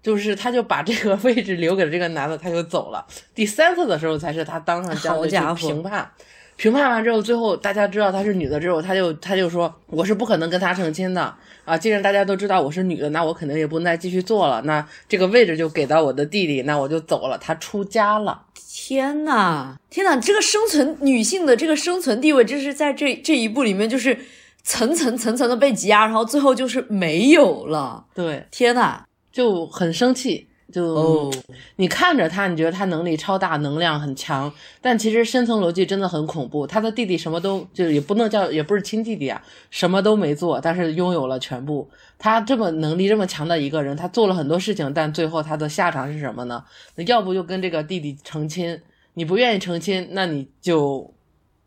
就是他就把这个 位置留给了这个男的，他就走了。第三次的时候才是他当上将军去评判。评判完之后，最后大家知道她是女的之后，他就他就说我是不可能跟她成亲的啊！既然大家都知道我是女的，那我肯定也不能再继续做了。那这个位置就给到我的弟弟，那我就走了。他出家了。天呐，天呐，这个生存女性的这个生存地位，这是在这这一步里面，就是层层层层的被挤压，然后最后就是没有了。对，天呐，就很生气。就你看着他，你觉得他能力超大，能量很强，但其实深层逻辑真的很恐怖。他的弟弟什么都就也不能叫，也不是亲弟弟啊，什么都没做，但是拥有了全部。他这么能力这么强的一个人，他做了很多事情，但最后他的下场是什么呢？那要不就跟这个弟弟成亲，你不愿意成亲，那你就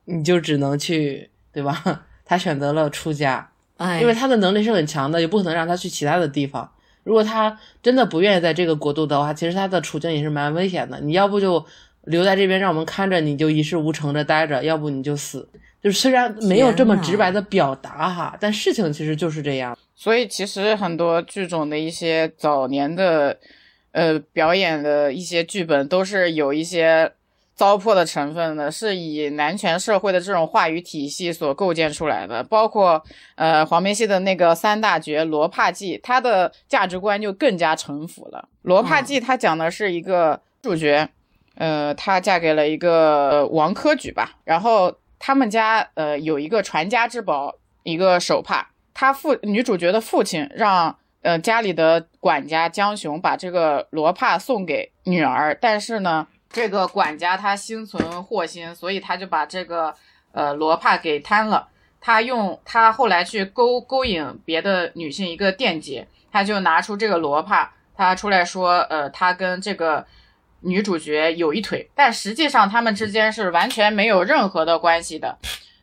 你就只能去，对吧？他选择了出家，哎，因为他的能力是很强的，也不可能让他去其他的地方。如果他真的不愿意在这个国度的话，其实他的处境也是蛮危险的。你要不就留在这边让我们看着，你就一事无成的待着；要不你就死。就是虽然没有这么直白的表达哈，但事情其实就是这样。所以其实很多剧种的一些早年的，呃，表演的一些剧本都是有一些。糟粕的成分呢，是以男权社会的这种话语体系所构建出来的，包括呃黄梅戏的那个三大绝罗帕记，他的价值观就更加城府了。罗帕记他讲的是一个主角，呃，她嫁给了一个王科举吧，然后他们家呃有一个传家之宝，一个手帕。她父女主角的父亲让呃家里的管家江雄把这个罗帕送给女儿，但是呢，这个管家他心存祸心，所以他就把这个呃罗帕给贪了。他用他后来去勾勾引别的女性一个电解，他就拿出这个罗帕，他出来说，呃，他跟这个女主角有一腿，但实际上他们之间是完全没有任何的关系的。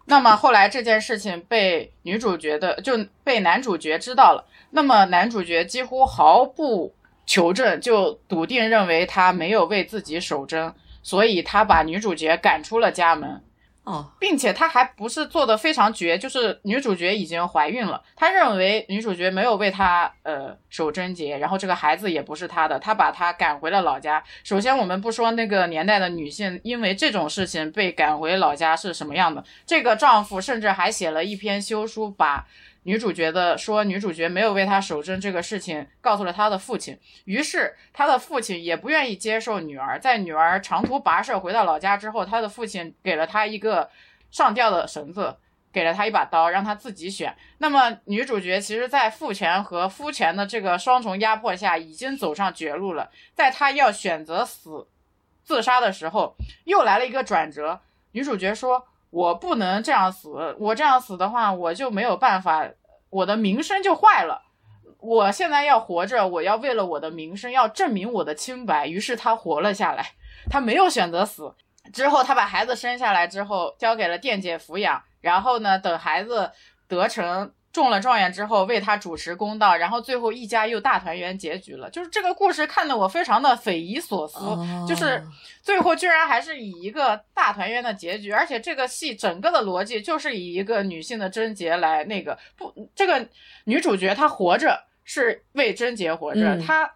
那么后来这件事情被女主角的就被男主角知道了，那么男主角几乎毫不求证，就笃定认为他没有为自己守贞，所以他把女主角赶出了家门。哦，并且他还不是做的非常绝，就是女主角已经怀孕了，他认为女主角没有为他呃守贞洁，然后这个孩子也不是他的，他把她赶回了老家。首先，我们不说那个年代的女性因为这种事情被赶回老家是什么样的，这个丈夫甚至还写了一篇休书把。女主角的说，女主角没有为他守贞这个事情告诉了他的父亲，于是他的父亲也不愿意接受女儿。在女儿长途跋涉回到老家之后，他的父亲给了他一个上吊的绳子，给了他一把刀，让他自己选。那么女主角其实，在父权和夫权的这个双重压迫下，已经走上绝路了。在她要选择死、自杀的时候，又来了一个转折。女主角说。我不能这样死，我这样死的话，我就没有办法，我的名声就坏了。我现在要活着，我要为了我的名声，要证明我的清白。于是他活了下来，他没有选择死。之后他把孩子生下来之后，交给了店姐抚养。然后呢，等孩子得成。中了状元之后，为他主持公道，然后最后一家又大团圆结局了。就是这个故事看得我非常的匪夷所思，就是最后居然还是以一个大团圆的结局，而且这个戏整个的逻辑就是以一个女性的贞洁来那个不，这个女主角她活着是为贞洁活着，她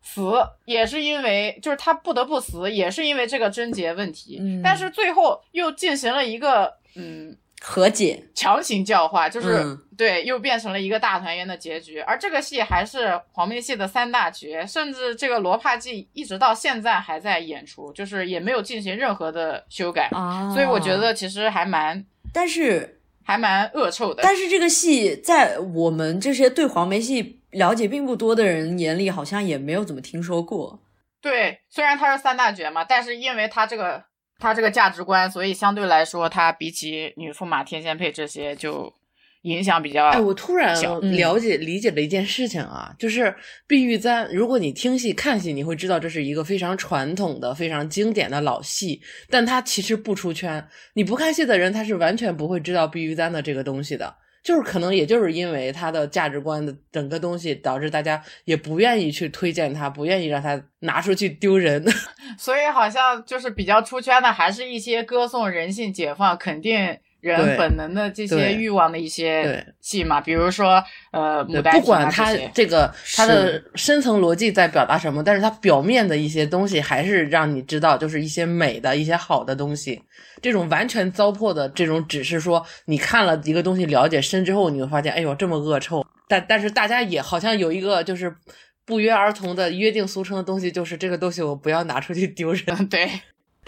死也是因为就是她不得不死，也是因为这个贞洁问题，但是最后又进行了一个嗯。和解，强行教化，就是对，又变成了一个大团圆的结局。而这个戏还是黄梅戏的三大绝，甚至这个罗帕记一直到现在还在演出，就是也没有进行任何的修改。所以我觉得其实还蛮，但是还蛮恶臭的。但是这个戏在我们这些对黄梅戏了解并不多的人眼里，好像也没有怎么听说过。对，虽然它是三大绝嘛，但是因为它这个。他这个价值观，所以相对来说，他比起女驸马、天仙配这些，就影响比较。哎，我突然了解理解了一件事情啊，就是碧玉簪。如果你听戏看戏，你会知道这是一个非常传统的、非常经典的老戏，但它其实不出圈。你不看戏的人，他是完全不会知道碧玉簪的这个东西的。就是可能，也就是因为他的价值观的整个东西，导致大家也不愿意去推荐他，不愿意让他拿出去丢人。所以好像就是比较出圈的，还是一些歌颂人性解放、肯定。人本能的这些欲望的一些戏嘛，比如说呃，不管他这个他的深层逻辑在表达什么，但是他表面的一些东西还是让你知道，就是一些美的一些好的东西。这种完全糟粕的这种，只是说你看了一个东西了解深之后，你会发现，哎呦这么恶臭。但但是大家也好像有一个就是不约而同的约定俗成的东西，就是这个东西我不要拿出去丢人。对。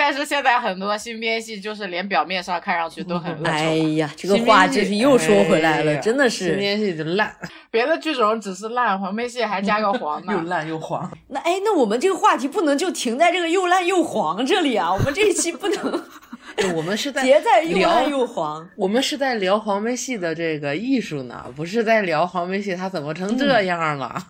但是现在很多新编戏就是连表面上看上去都很恶哎呀，这个话就是又说回来了，真的是新编戏就烂，别的剧种只是烂，黄梅戏还加个黄呢，又烂又黄。那哎，那我们这个话题不能就停在这个又烂又黄这里啊？我们这一期不能，我们是在别在又烂又黄，我们是在聊黄梅戏的这个艺术呢，不是在聊黄梅戏它怎么成这样了。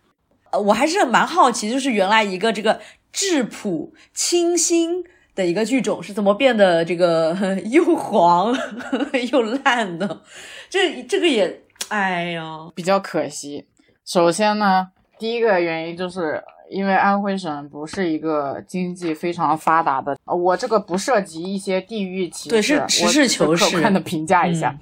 呃，我还是蛮好奇，就是原来一个这个质朴清新。的一个剧种是怎么变得这个 又黄 又烂的？这这个也，哎呀，比较可惜。首先呢，第一个原因就是因为安徽省不是一个经济非常发达的。我这个不涉及一些地域歧视，对，是实事求是客观的评价一下。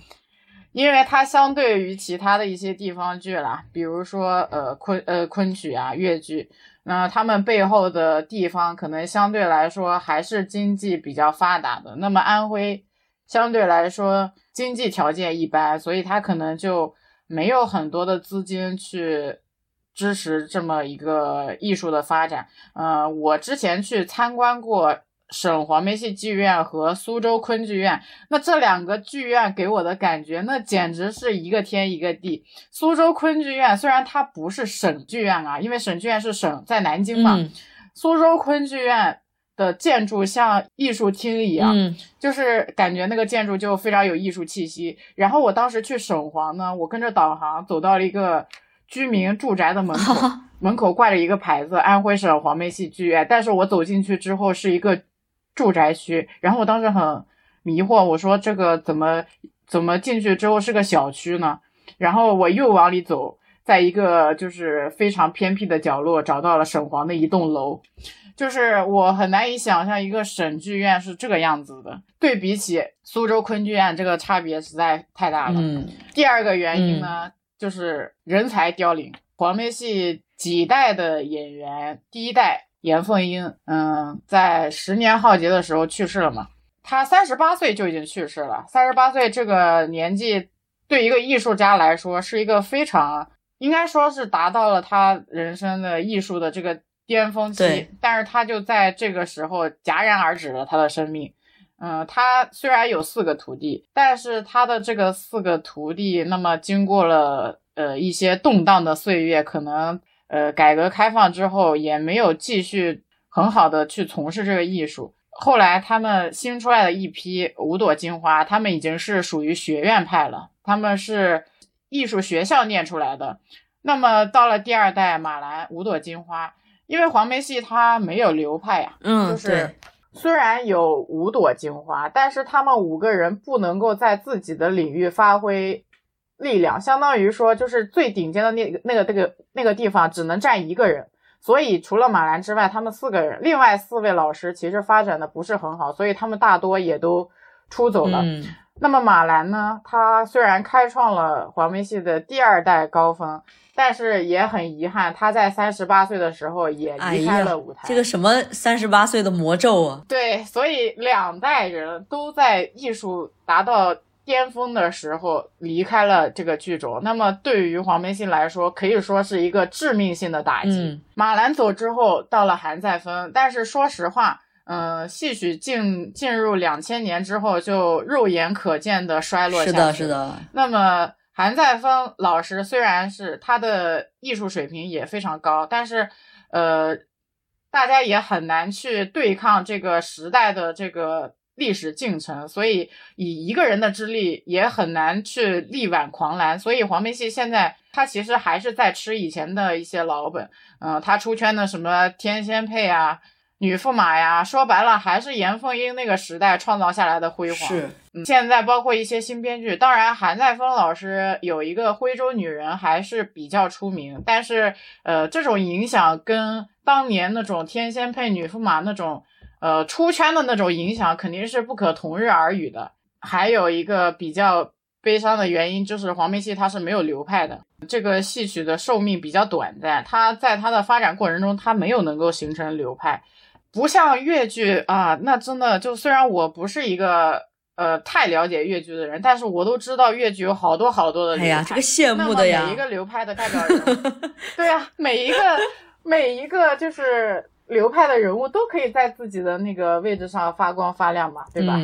因为它相对于其他的一些地方剧啦，比如说呃昆呃昆曲啊越剧。那他们背后的地方可能相对来说还是经济比较发达的。那么安徽相对来说经济条件一般，所以他可能就没有很多的资金去支持这么一个艺术的发展。呃，我之前去参观过省黄梅戏剧院和苏州昆剧院。那这两个剧院给我的感觉，那简直是一个天一个地。苏州昆剧院虽然它不是省剧院啊，因为省剧院是省在南京嘛，苏州昆剧院。的建筑像艺术厅一样，就是感觉那个建筑就非常有艺术气息。然后我当时去省黄呢，我跟着导航走到了一个居民住宅的门口，门口挂着一个牌子“安徽省黄梅戏剧院”，但是我走进去之后是一个住宅区，然后我当时很迷惑，我说这个怎么怎么进去之后是个小区呢？然后我又往里走，在一个就是非常偏僻的角落找到了省黄的一栋楼。就是我很难以想象一个省剧院是这个样子的，对比起苏州昆剧院，这个差别实在太大了。嗯，第二个原因呢，就是人才凋零，黄梅戏几代的演员，第一代严凤英，嗯，在十年浩劫的时候去世了嘛，他三十八岁就已经去世了，三十八岁这个年纪，对一个艺术家来说是一个非常，应该说是达到了他人生的艺术的这个。巅峰期，但是他就在这个时候戛然而止了他的生命。嗯，他虽然有四个徒弟，但是他的这个四个徒弟，那么经过了呃一些动荡的岁月，可能呃改革开放之后也没有继续很好的去从事这个艺术。后来他们新出来的一批五朵金花，他们已经是属于学院派了，他们是艺术学校念出来的。那么到了第二代马兰五朵金花。因为黄梅戏它没有流派呀，嗯，就是虽然有五朵金花，但是他们五个人不能够在自己的领域发挥力量，相当于说就是最顶尖的那个那个那个那个地方只能站一个人，所以除了马兰之外，他们四个人，另外四位老师其实发展的不是很好，所以他们大多也都出走了。嗯那么马兰呢，他虽然开创了黄梅戏的第二代高峰。但是也很遗憾，他在三十八岁的时候也离开了舞台。这个什么三十八岁的魔咒啊？对，所以两代人都在艺术达到巅峰的时候离开了这个剧种。那么对于黄梅戏来说，可以说是一个致命性的打击。马兰走之后，到了韩再芬，但是说实话，嗯，戏曲进进入两千年之后，就肉眼可见的衰落下去。是的，是的。那么。韩再芬老师虽然是他的艺术水平也非常高，但是，呃，大家也很难去对抗这个时代的这个历史进程，所以以一个人的之力也很难去力挽狂澜。所以黄梅戏现在他其实还是在吃以前的一些老本，嗯，他出圈的什么天仙配啊。女驸马呀，说白了还是严凤英那个时代创造下来的辉煌。是，现在包括一些新编剧，当然韩再峰老师有一个徽州女人还是比较出名，但是呃，这种影响跟当年那种天仙配女驸马那种呃出圈的那种影响肯定是不可同日而语的。还有一个比较悲伤的原因就是黄梅戏它是没有流派的，这个戏曲的寿命比较短暂，它在它的发展过程中它没有能够形成流派。不像越剧啊，那真的就虽然我不是一个呃太了解越剧的人，但是我都知道越剧有好多好多的流派。哎呀，这个羡慕的呀！每一个流派的代表人，对呀，每一个每一个就是流派的人物都可以在自己的那个位置上发光发亮嘛，对吧？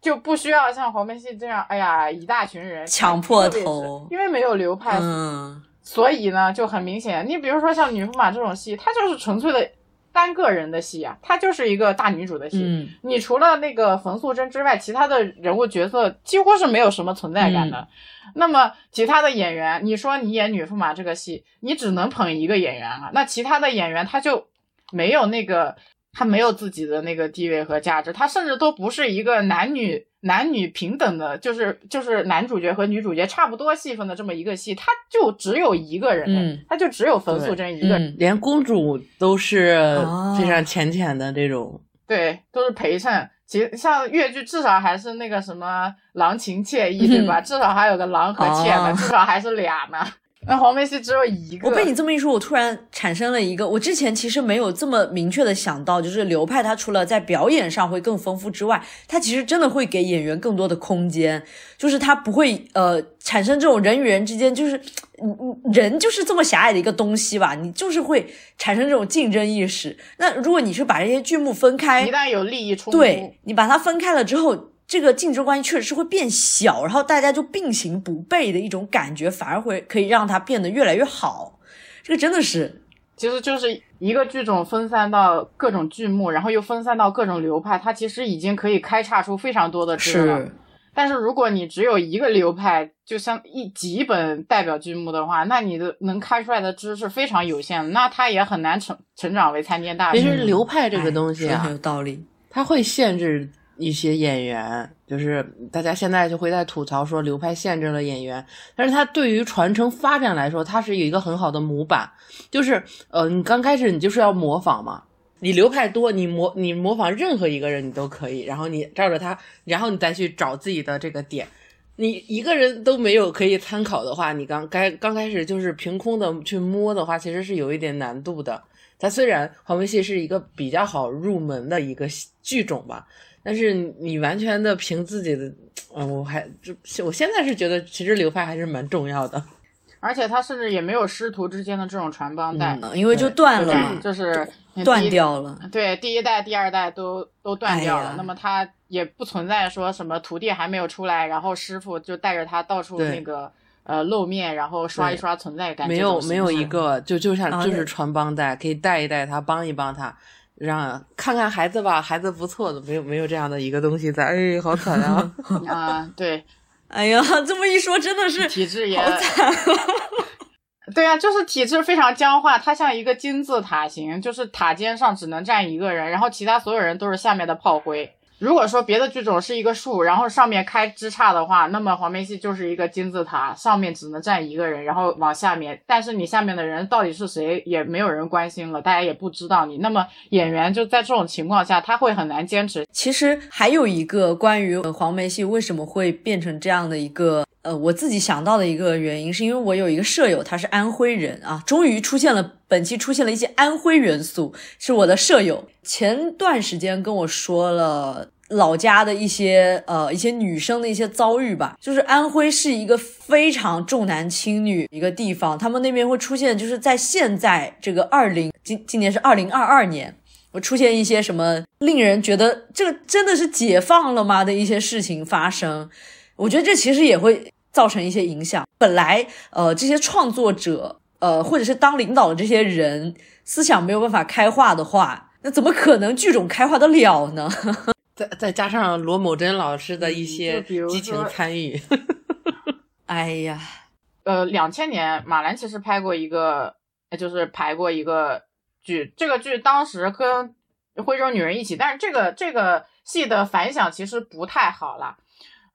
就不需要像黄梅戏这样，哎呀，一大群人抢破头，因为没有流派，嗯，所以呢就很明显。你比如说像女驸马这种戏，它就是纯粹的。单个人的戏啊，它就是一个大女主的戏。嗯，你除了那个冯素珍之外，其他的人物角色几乎是没有什么存在感的。那么其他的演员，你说你演女驸马这个戏，你只能捧一个演员啊。那其他的演员他就没有那个，他没有自己的那个地位和价值，他甚至都不是一个男女。男女平等的，就是就是男主角和女主角差不多戏份的这么一个戏，他就只有一个人，他就只有冯素珍一个人，连公主都是非常浅浅的这种，对，都是陪衬。其实像越剧，至少还是那个什么郎情妾意，对吧？至少还有个郎和妾呢，至少还是俩呢。那黄梅戏只有一个。我被你这么一说，我突然产生了一个，我之前其实没有这么明确的想到，就是流派它除了在表演上会更丰富之外，它其实真的会给演员更多的空间，就是它不会呃产生这种人与人之间，就是嗯嗯人就是这么狭隘的一个东西吧，你就是会产生这种竞争意识。那如果你是把这些剧目分开，一旦有利益冲突，对你把它分开了之后。这个竞争关系确实是会变小，然后大家就并行不悖的一种感觉，反而会可以让它变得越来越好。这个真的是，其实就是一个剧种分散到各种剧目，然后又分散到各种流派，它其实已经可以开叉出非常多的支了。但是如果你只有一个流派，就像一几本代表剧目的话，那你的能开出来的支是非常有限的，那它也很难成成长为参天大树其实流派这个东西很有道理，它会限制。一些演员，就是大家现在就会在吐槽说流派限制了演员，但是他对于传承发展来说，它是有一个很好的模板，就是呃，你刚开始你就是要模仿嘛，你流派多，你模你模仿任何一个人你都可以，然后你照着他，然后你再去找自己的这个点，你一个人都没有可以参考的话，你刚该刚开始就是凭空的去摸的话，其实是有一点难度的。它虽然黄梅戏是一个比较好入门的一个剧种吧。但是你完全的凭自己的，嗯，我还就我现在是觉得其实流派还是蛮重要的，而且他甚至也没有师徒之间的这种传帮带，因为就断了嘛，就是断掉了。对，第一代、第二代都都断掉了，那么他也不存在说什么徒弟还没有出来，然后师傅就带着他到处那个呃露面，然后刷一刷存在感。没有没有一个就就像就是传帮带，可以带一带他，帮一帮他。让看看孩子吧，孩子不错的，没有没有这样的一个东西在，哎，好惨啊！啊，对，哎呀，这么一说，真的是体质也好惨。对啊，就是体质非常僵化，它像一个金字塔形，就是塔尖上只能站一个人，然后其他所有人都是下面的炮灰。如果说别的剧种是一个树，然后上面开枝杈的话，那么黄梅戏就是一个金字塔，上面只能站一个人，然后往下面，但是你下面的人到底是谁，也没有人关心了，大家也不知道你。那么演员就在这种情况下，他会很难坚持。其实还有一个关于黄梅戏为什么会变成这样的一个，呃，我自己想到的一个原因，是因为我有一个舍友，他是安徽人啊，终于出现了，本期出现了一些安徽元素，是我的舍友。前段时间跟我说了老家的一些呃一些女生的一些遭遇吧，就是安徽是一个非常重男轻女一个地方，他们那边会出现就是在现在这个二零今今年是二零二二年，会出现一些什么令人觉得这个真的是解放了吗的一些事情发生，我觉得这其实也会造成一些影响。本来呃这些创作者呃或者是当领导的这些人思想没有办法开化的话。那怎么可能剧种开化得了呢？再再加上罗某珍老师的一些激情参与，哎呀，呃，两千年马兰其实拍过一个，就是排过一个剧，这个剧当时跟《徽州女人》一起，但是这个这个戏的反响其实不太好了，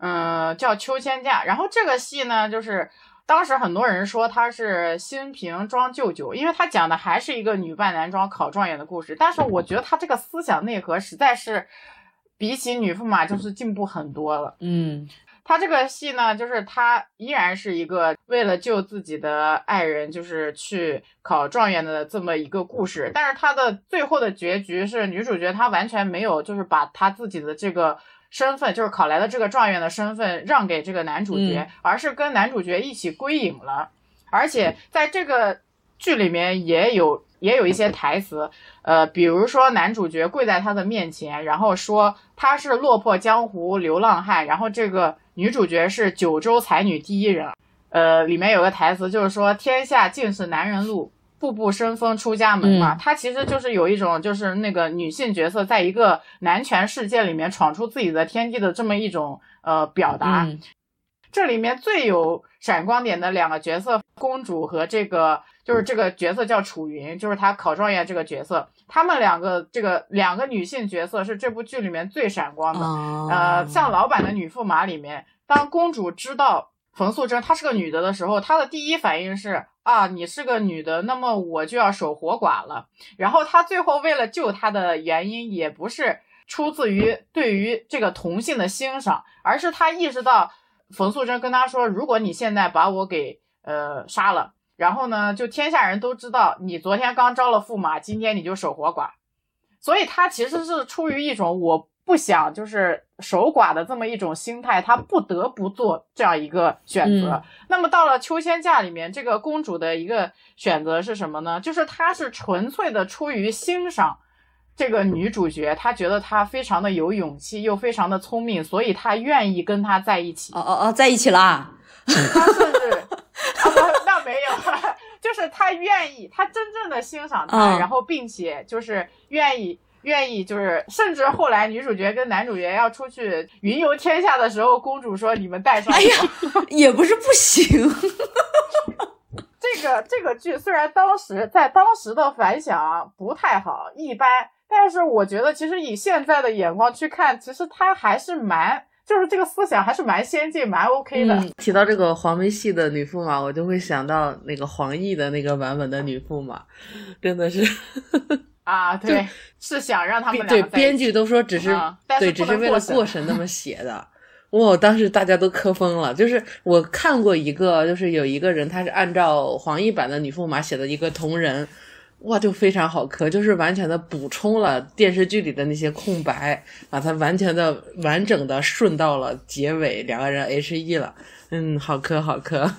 嗯，叫《秋千架》，然后这个戏呢，就是。当时很多人说他是新瓶装旧酒，因为他讲的还是一个女扮男装考状元的故事。但是我觉得他这个思想内核实在是比起女驸马就是进步很多了。嗯，他这个戏呢，就是他依然是一个为了救自己的爱人，就是去考状元的这么一个故事。但是他的最后的结局是女主角她完全没有就是把她自己的这个。身份就是考来的这个状元的身份让给这个男主角，而是跟男主角一起归隐了。而且在这个剧里面也有也有一些台词，呃，比如说男主角跪在他的面前，然后说他是落魄江湖流浪汉，然后这个女主角是九州才女第一人。呃，里面有个台词就是说天下尽是男人路。步步生风出家门嘛，它其实就是有一种就是那个女性角色在一个男权世界里面闯出自己的天地的这么一种呃表达。这里面最有闪光点的两个角色，公主和这个就是这个角色叫楚云，就是她考状元这个角色，他们两个这个两个女性角色是这部剧里面最闪光的。呃，像老版的女驸马里面，当公主知道冯素贞她是个女的的时候，她的第一反应是。啊，你是个女的，那么我就要守活寡了。然后他最后为了救她的原因，也不是出自于对于这个同性的欣赏，而是他意识到冯素贞跟他说，如果你现在把我给呃杀了，然后呢，就天下人都知道你昨天刚招了驸马，今天你就守活寡，所以他其实是出于一种我不想就是守寡的这么一种心态，他不得不做这样一个选择。嗯那么到了秋千架里面，这个公主的一个选择是什么呢？就是她是纯粹的出于欣赏。这个女主角，她觉得她非常的有勇气，又非常的聪明，所以她愿意跟她在一起。哦哦哦，在一起啦！她甚至啊不，那没有，就是他愿意，他真正的欣赏他，嗯然后并且就是愿意。愿意就是，甚至后来女主角跟男主角要出去云游天下的时候，公主说：“你们带上我。哎呀，也不是不行。这个这个剧虽然当时在当时的反响不太好，一般，但是我觉得其实以现在的眼光去看，其实它还是蛮，就是这个思想还是蛮先进、蛮 OK 的。嗯提到这个黄梅戏的女驸马，我就会想到那个黄奕的那个版本的女驸马，真的是啊，对，是想让他们两对编剧都说只是、对，只是为了过审过审那么写的。哇，当时大家都磕疯了。就是我看过一个，就是有一个人他是按照黄奕版的女驸马写的一个同人，哇，就非常好磕，就是完全的补充了电视剧里的那些空白，把它完全的完整的顺到了结尾，两个人 H E 了。嗯，好磕好磕。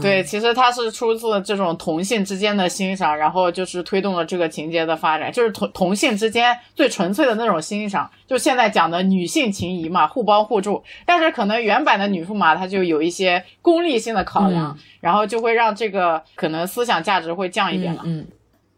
对，其实它是出自这种同性之间的欣赏，然后就是推动了这个情节的发展，就是同同性之间最纯粹的那种欣赏，就现在讲的女性情谊嘛，互帮互助。但是可能原版的女驸马它就有一些功利性的考量，然后就会让这个可能思想价值会降一点嘛。嗯，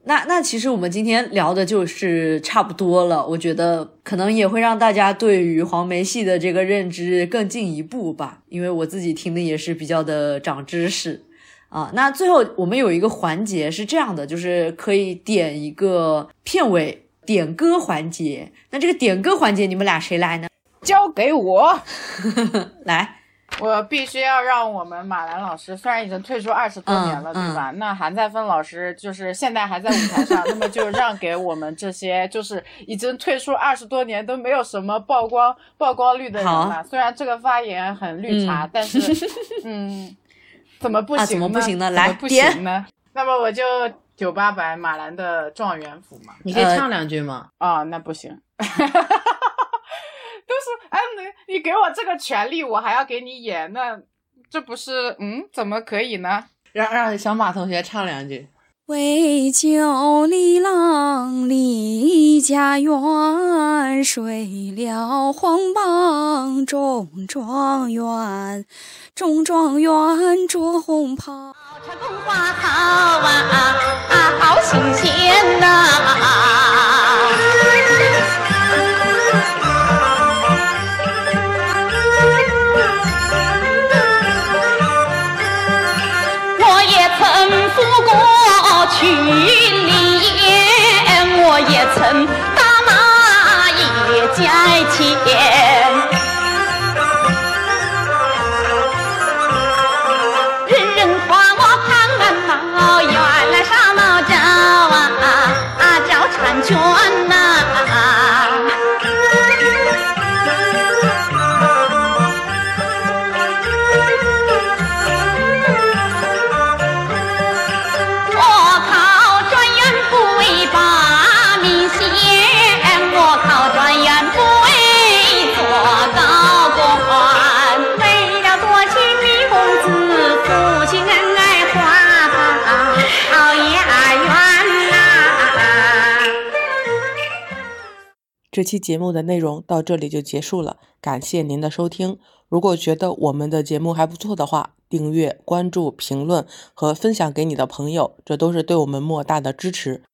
那那其实我们今天聊的就是差不多了，我觉得可能也会让大家对于黄梅戏的这个认知更进一步吧，因为我自己听的也是比较的长知识啊。那最后我们有一个环节是这样的，就是可以点一个片尾点歌环节。那这个点歌环节，你们俩谁来呢？交给我，来，我必须要让我们马兰老师，虽然已经退出二十多年了，嗯对吧？那韩再芬老师就是现在还在舞台上，那么就让给我们这些就是已经退出二十多年都没有什么曝光曝光率的人好了。虽然这个发言很绿茶，嗯但是 嗯，怎么不行呢？啊怎么不行呢来不来点行呢？那么我就九八版马兰的状元府嘛。你可以呃唱两句吗？啊、那不行。哎，你你给我这个权利，我还要给你演，那这不是嗯？怎么可以呢？让让小马同学唱两句。为救李郎离家园，睡了黄榜中状元，中状元着红袍。穿宫花草啊啊，好新鲜呐、我过去年，我也曾打马一街前。人人夸我胖满毛，原来上毛招啊啊招婵娟这期节目的内容到这里就结束了，感谢您的收听。如果觉得我们的节目还不错的话，订阅、关注、评论和分享给你的朋友，这都是对我们莫大的支持。